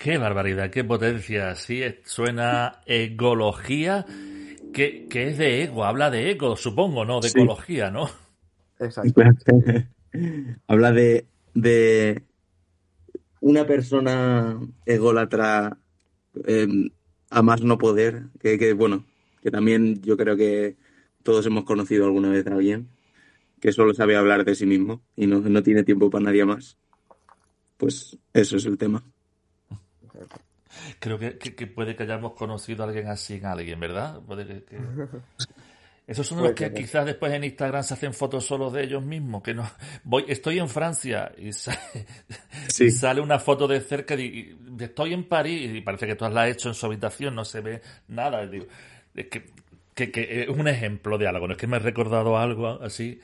Qué barbaridad, qué potencia. Sí, suena egología, que, que es de ego, habla de ego, supongo, ¿no? De Sí. ecología, ¿no? Exacto. Habla de, de una persona ególatra eh, a más no poder, que, que, bueno, que también yo creo que todos hemos conocido alguna vez a alguien que solo sabe hablar de sí mismo y no, no tiene tiempo para nadie más. Pues eso es el tema. Creo que, que- que puede que hayamos conocido a alguien así en alguien, ¿verdad? Puede que, que- Esos son los que quizás después en Instagram se hacen fotos solo de ellos mismos, que no voy, estoy en Francia y sale, Sí. y sale una foto de cerca y, y estoy en París y parece que tú la has hecho en su habitación, no se ve nada. Digo, es que, que, que es un ejemplo de algo, no es que me he recordado algo así,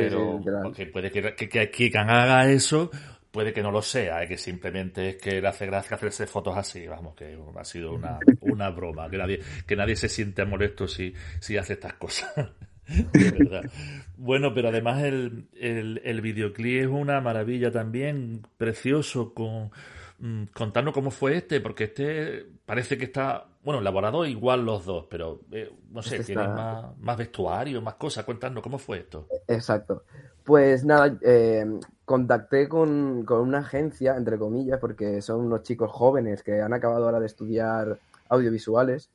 pero sí, puede que, que, que quien haga eso, puede que no lo sea, eh, que simplemente es que le hace gracia hacerse fotos así, vamos, que ha sido una, una broma, que nadie, que nadie se siente molesto si, si hace estas cosas. De verdad. Bueno, pero además el, el, el videoclip es una maravilla también, precioso, con mm, contarnos cómo fue este, porque este parece que está, bueno, elaborado igual los dos, pero eh, no sé, Este tiene está- más, más vestuario, más cosas, cuéntanos cómo fue esto. Exacto. Pues nada, eh, contacté con, con una agencia, entre comillas, porque son unos chicos jóvenes que han acabado ahora de estudiar audiovisuales.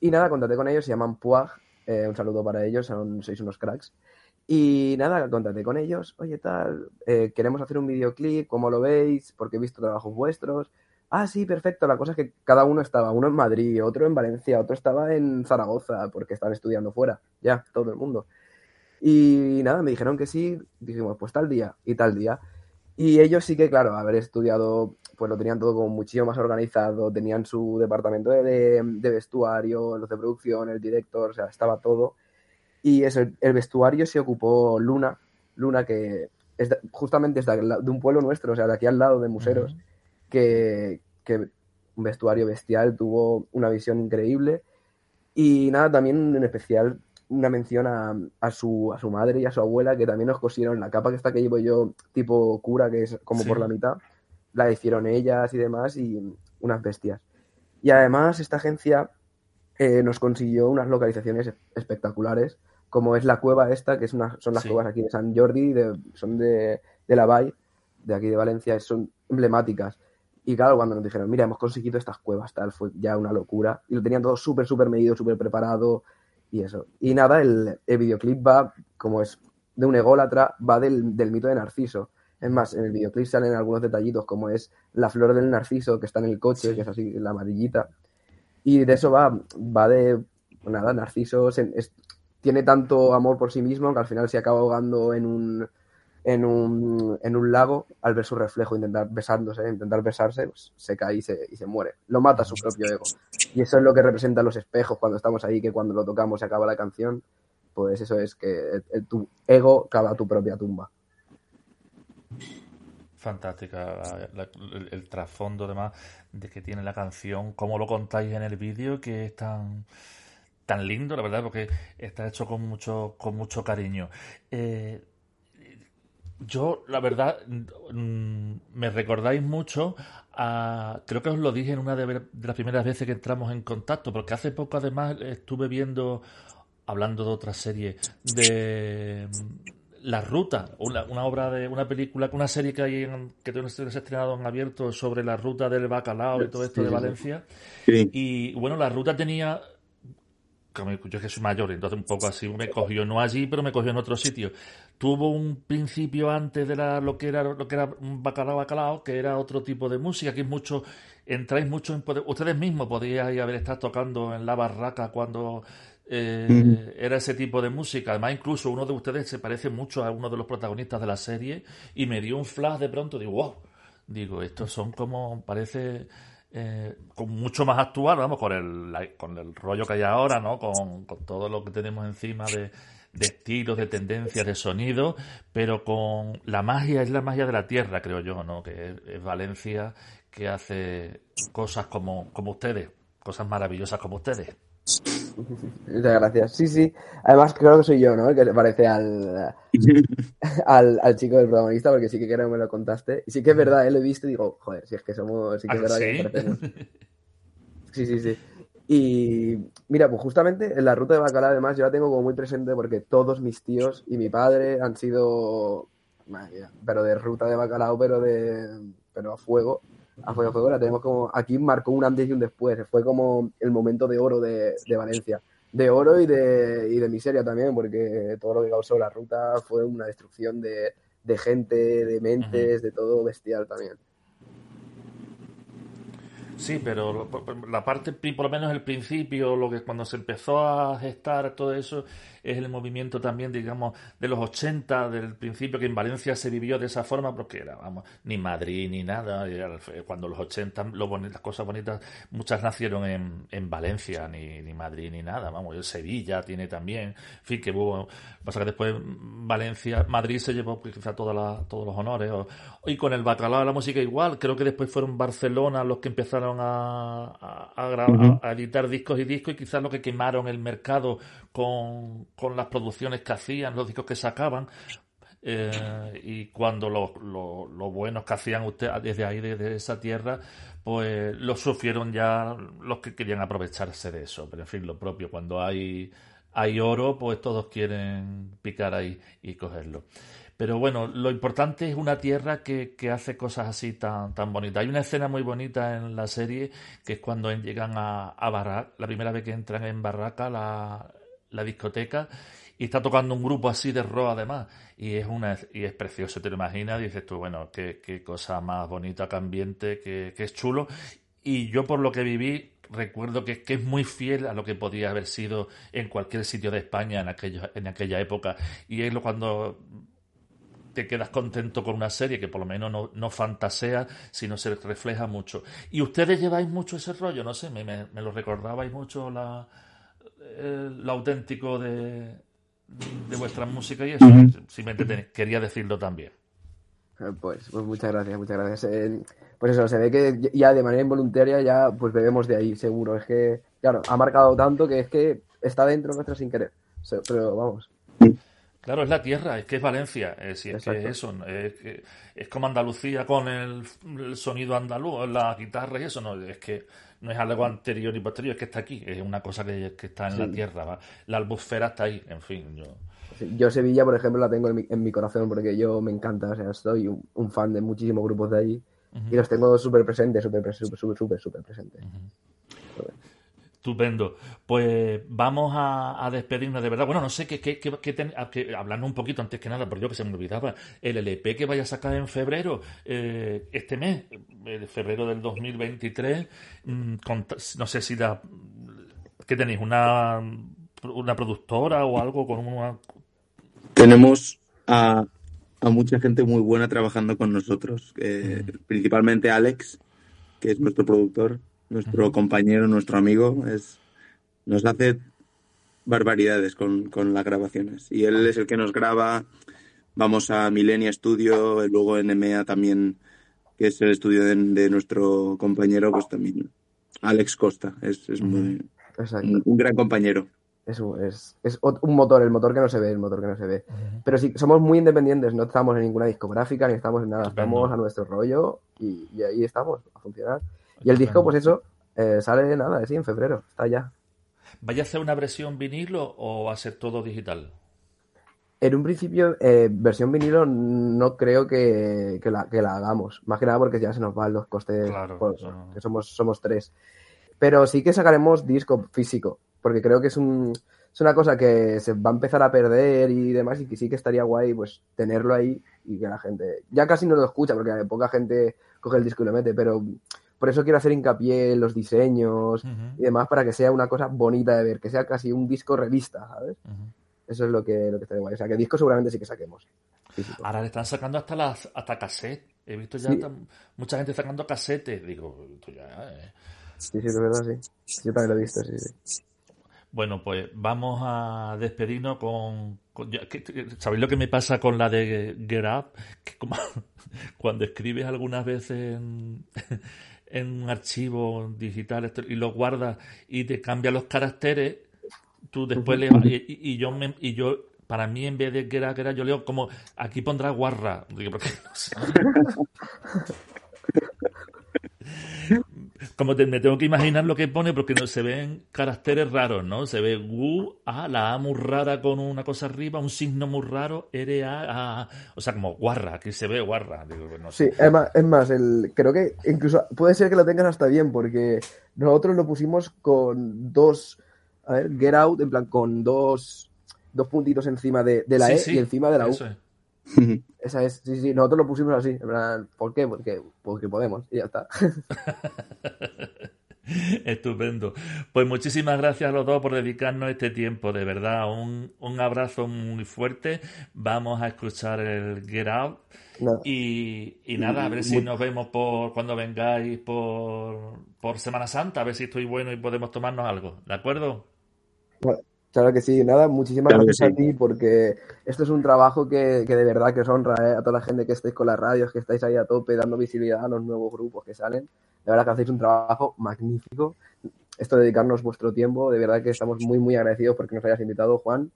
Y nada, contacté con ellos, se llaman Puag, eh, un saludo para ellos, son, sois unos cracks. Y nada, contacté con ellos, oye tal, eh, queremos hacer un videoclip, ¿cómo lo veis? Porque he visto trabajos vuestros. Ah, sí, perfecto. La cosa es que cada uno estaba, uno en Madrid, otro en Valencia, otro estaba en Zaragoza, porque estaban estudiando fuera, ya, todo el mundo. Y nada, me dijeron que sí, dijimos, pues tal día y tal día. Y ellos sí que, claro, haber estudiado, pues lo tenían todo como muchísimo más organizado, tenían su departamento de, de- de vestuario, los de producción, el director, o sea, estaba todo. Y eso, el, vestuario se ocupó Luna, Luna que es de- justamente es de un pueblo nuestro, o sea, de aquí al lado de Museros, que, que un vestuario bestial, tuvo una visión increíble. Y nada, también en especial una mención a, a su, a su madre y a su abuela, que también nos cosieron la capa que esta que llevo yo, tipo cura, que es como Sí. por la mitad, la hicieron ellas y demás, y unas bestias. Y además esta agencia eh, nos consiguió unas localizaciones espectaculares, como es la cueva esta, que es una, son las Sí. cuevas aquí de San Jordi, de- son de, de la Vall, de aquí de Valencia, son emblemáticas. Y claro, cuando nos dijeron, mira, hemos conseguido estas cuevas, tal, fue ya una locura. Y lo tenían todo súper, súper medido, súper preparado y eso. Y nada, el, el videoclip va, como es de un ególatra, va del, del mito de Narciso. Es más, en el videoclip salen algunos detallitos, como es la flor del narciso que está en el coche, que es así, la amarillita. Y de eso va, va de, nada, Narciso se- es- tiene tanto amor por sí mismo que al final se acaba ahogando en un, en un, en un lago, al ver su reflejo, intentar besándose, intentar besarse, pues se cae y se, y se muere. Lo mata su propio ego. Y eso es lo que representan los espejos cuando estamos ahí, que cuando lo tocamos se acaba la canción. Pues eso es que tu ego cava tu propia tumba. Fantástica el trasfondo además de que tiene la canción, cómo lo contáis en el vídeo, que es tan, tan lindo, la verdad, porque está hecho con mucho, con mucho cariño. Eh, yo, la verdad, mm, me recordáis mucho a, creo que os lo dije en una de, las primeras veces que entramos en contacto, porque hace poco además estuve viendo, hablando de otra serie, de mm, La Ruta, una, una obra de una película, una serie que hay en, que se ha estrenado en abierto sobre la ruta del bacalao y todo esto de. Valencia. Sí. Y bueno, la ruta tenía. Yo que soy mayor, entonces un poco así me cogió, no allí, pero me cogió en otro sitio. Tuvo un principio antes de la, lo que era lo que era bacalao bacalao, que era otro tipo de música, que es mucho, entráis mucho en poder- ustedes mismos podíais haber estado tocando en la barraca cuando eh, era ese tipo de música. Además, incluso uno de ustedes se parece mucho a uno de los protagonistas de la serie y me dio un flash de pronto, digo, wow, digo, estos son como, parece eh, con mucho más actual, vamos, con el, con el rollo que hay ahora, ¿no? Con, con todo lo que tenemos encima de, de estilos, de tendencias, de sonido, pero con la magia, es la magia de la tierra, creo yo, ¿no? Que es, es Valencia que hace cosas como, como ustedes, cosas maravillosas como ustedes. Muchas gracias. Sí, sí. Además, creo que soy yo, ¿no? El que se parece al, al, al chico del protagonista, porque sí que creo que me lo contaste. Y sí que es verdad, ¿eh? lo he visto y digo, joder, si es que somos, sí que es ¿Ah, verdad que sí? nos parecemos. Sí, sí, sí. Y mira, pues justamente en la ruta de Bacalao, además, yo la tengo como muy presente porque todos mis tíos y mi padre han sido, mía, pero de ruta de Bacalao, pero de, pero a fuego, a fuego, a fuego. La tenemos como, aquí marcó un antes y un después. Fue como el momento de oro de, de Valencia. De oro y de, y de miseria también, porque todo lo que causó la ruta fue una destrucción de, de gente, de mentes, de todo bestial también. Sí, pero la parte, por lo menos el principio, lo que cuando se empezó a gestar todo eso, es el movimiento también, digamos, de los 80, del principio que en Valencia se vivió de esa forma, porque era, vamos, ni Madrid ni nada, cuando los 80, lo boni- las cosas bonitas, muchas nacieron en, en Valencia, ni, ni Madrid ni nada, vamos, Sevilla tiene también, en fin, que hubo, pasa que después Valencia, Madrid se llevó pues, quizá toda la- todos los honores, y con el bacalao de la música igual, creo que después fueron Barcelona los que empezaron a, a, editar discos y discos, y quizás los que quemaron el mercado con, con las producciones que hacían, los discos que sacaban. eh, y cuando los los- los buenos que hacían usted desde ahí, desde esa tierra, pues lo sufrieron ya los que querían aprovecharse de eso. Pero en fin, lo propio, cuando hay, hay oro, pues todos quieren picar ahí y cogerlo. Pero bueno, lo importante es una tierra que, que hace cosas así tan, tan bonitas. Hay una escena muy bonita en la serie que es cuando llegan a, a Barraca, la primera vez que entran en Barraca, la, la discoteca, y está tocando un grupo así de rock además. Y es una y es precioso, te lo imaginas, dices tú, bueno, qué, qué cosa más bonita, que ambiente, que, que es chulo. Y yo por lo que viví, recuerdo que, que es muy fiel a lo que podía haber sido en cualquier sitio de España en, aquello, en aquella época. Y es lo cuando te quedas contento con una serie que por lo menos no, no fantasea, sino se refleja mucho. Y ustedes lleváis mucho ese rollo, no sé, me, me, me lo recordabais mucho la, eh, lo auténtico de, de vuestra música y eso. Simplemente te- quería decirlo también. Eh, Pues, pues muchas gracias, muchas gracias. Eh, pues eso, se ve que ya de manera involuntaria ya pues bebemos de ahí, seguro. Es que, claro, ha marcado tanto que es que está dentro nuestro sin querer. Pero vamos, Claro, es la tierra, es que es Valencia, eh, si es que es eso, es, que- es como Andalucía con el, el sonido andaluz, la guitarra y eso, no, es que no es algo anterior ni posterior, es que está aquí, es una cosa que, que está en la tierra, ¿va? la albufera está ahí, en fin, yo... sí, yo Sevilla, por ejemplo, la tengo en mi, en mi corazón porque yo me encanta, o sea, soy un, un fan de muchísimos grupos de allí y los tengo súper presentes, súper, súper, súper, súper, súper presentes. Estupendo. Pues vamos a, a despedirnos de verdad. Bueno, no sé qué, qué, qué- qué ten- a- que- hablando un poquito antes que nada, por yo que se me olvidaba, el LP que vaya a sacar en febrero, eh, este mes, el febrero del 2023, mm, cont- no sé si da, ¿qué tenéis? ¿Una, una productora o algo con una... Tenemos a a mucha gente muy buena trabajando con nosotros, eh, principalmente Alex, que es nuestro productor, nuestro compañero, nuestro amigo, es, nos hace barbaridades con, con las grabaciones. Y él es el que nos graba, vamos a Millennia Studio, y luego en EMEA también, que es el estudio de, de nuestro compañero, pues también Alex Costa, es, es muy, un, un gran compañero. Es, un- es, es un motor, el motor que no se ve, el motor que no se ve. Pero sí, somos muy independientes, no estamos en ninguna discográfica, ni estamos en nada, estamos a nuestro rollo y, y ahí estamos, a funcionar. Y el disco, pues eso, eh, sale nada, sí, en febrero, está ya. ¿Vaya a hacer una versión vinilo o va a ser todo digital? En un principio, eh, versión vinilo no creo que, que la, que la hagamos, más que nada porque ya se nos van los costes, Claro, eso no. que somos, somos tres. Pero sí que sacaremos disco físico, porque creo que es un, es una cosa que se va a empezar a perder y demás, y que sí que estaría guay pues tenerlo ahí y que la gente, ya casi no lo escucha, porque poca gente coge el disco y lo mete, pero por eso quiero hacer hincapié en los diseños y demás para que sea una cosa bonita de ver, que sea casi un disco revista, ¿sabes? Eso es lo que, lo que guay. O sea, que disco seguramente sí que saquemos. físico. Ahora le están sacando hasta las hasta cassette. He visto ya Sí. tan- mucha gente sacando casetes. Digo, esto ya, eh. Sí, sí, de verdad, sí. Yo también lo he visto, sí, sí. Bueno, pues vamos a despedirnos con... con- ¿Sabéis lo que me pasa con la de Get Up? Que como cuando escribes algunas veces en, en un archivo digital y lo guardas y te cambia los caracteres, tú después le... Y, y- yo, me- y yo, para mí, en vez de Get Up, Get Up, yo leo como, aquí pondrá guarra. Digo, porque no sé. Como te- me tengo que imaginar lo que pone porque no se ven caracteres raros, ¿no? Se ve U, A, la A muy rara con una cosa arriba, un signo muy raro, R, A, A, o sea, como guarra, aquí se ve guarra. Digo, pues no sé. Sí, es más, es más el, creo que incluso puede ser que lo tengas hasta bien, porque nosotros lo pusimos con dos, a ver, get out, en plan, con dos, dos puntitos encima de, de la Sí, E sí, y encima de la U. es. Esa es, sí, sí, nosotros lo pusimos así, en plan, ¿por qué? Porque, porque podemos, y ya está. Estupendo. Pues muchísimas gracias a los dos por dedicarnos este tiempo, de verdad. Un, un abrazo muy fuerte. Vamos a escuchar el Get Out. Y, y nada, a ver si nos vemos por cuando vengáis por, por Semana Santa, a ver si estoy bueno y podemos tomarnos algo. ¿De acuerdo? Bueno, claro que sí, nada, muchísimas Claro gracias a sí. ti porque esto es un trabajo que, que de verdad que os honra ¿eh? a toda la gente que estáis con las radios, que estáis ahí a tope dando visibilidad a los nuevos grupos que salen. De verdad que hacéis un trabajo magnífico. Esto de dedicarnos vuestro tiempo, de verdad que estamos muy, muy agradecidos porque nos hayas invitado, Juan.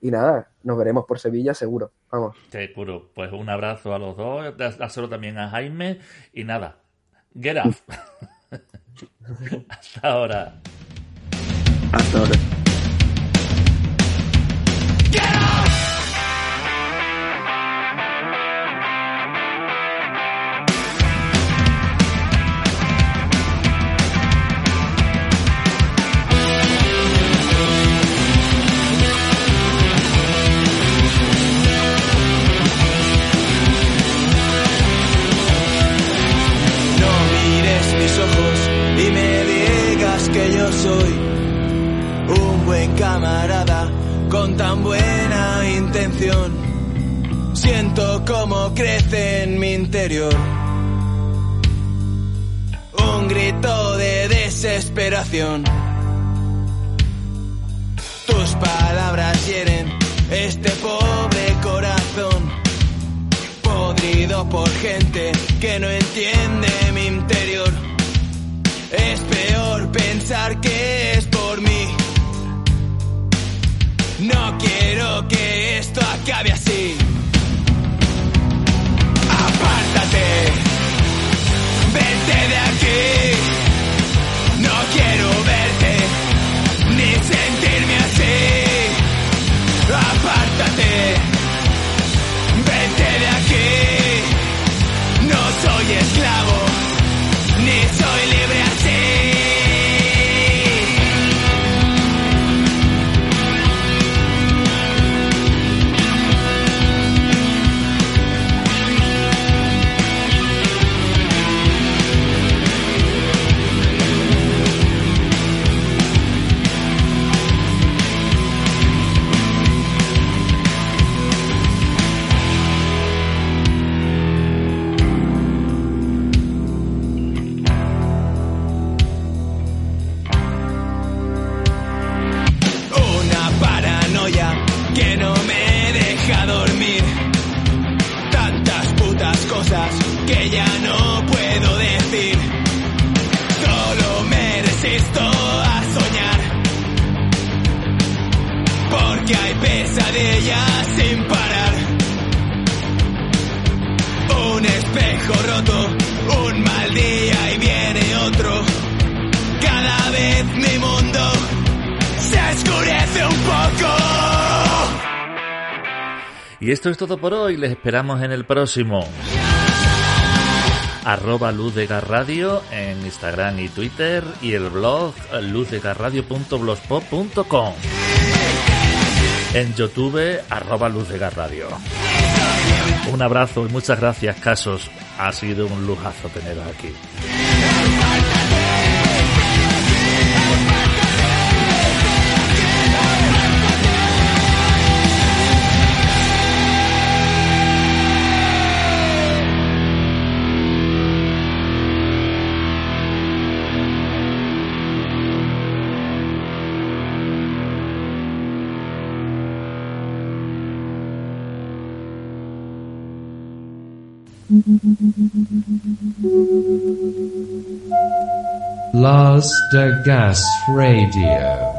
Y nada, nos veremos por Sevilla seguro. Vamos. Seguro. Pues un abrazo a los dos, dáselo también a Jaime y nada. Get up. Hasta ahora. Hasta ahora. No Siento cómo crece en mi interior un grito de desesperación. Tus palabras hieren este pobre corazón podrido por gente que no entiende mi interior. Es peor pensar que es por mí. No quiero que esto acabe así. Hey. Les esperamos en el próximo. Arroba Luz de Radio en Instagram y Twitter y el blog luzdegarradio.blogspot.com En YouTube, arroba Luz de Radio. Un abrazo y muchas gracias, Casos. Ha sido un lujazo teneros aquí. Lars de Gas Radio.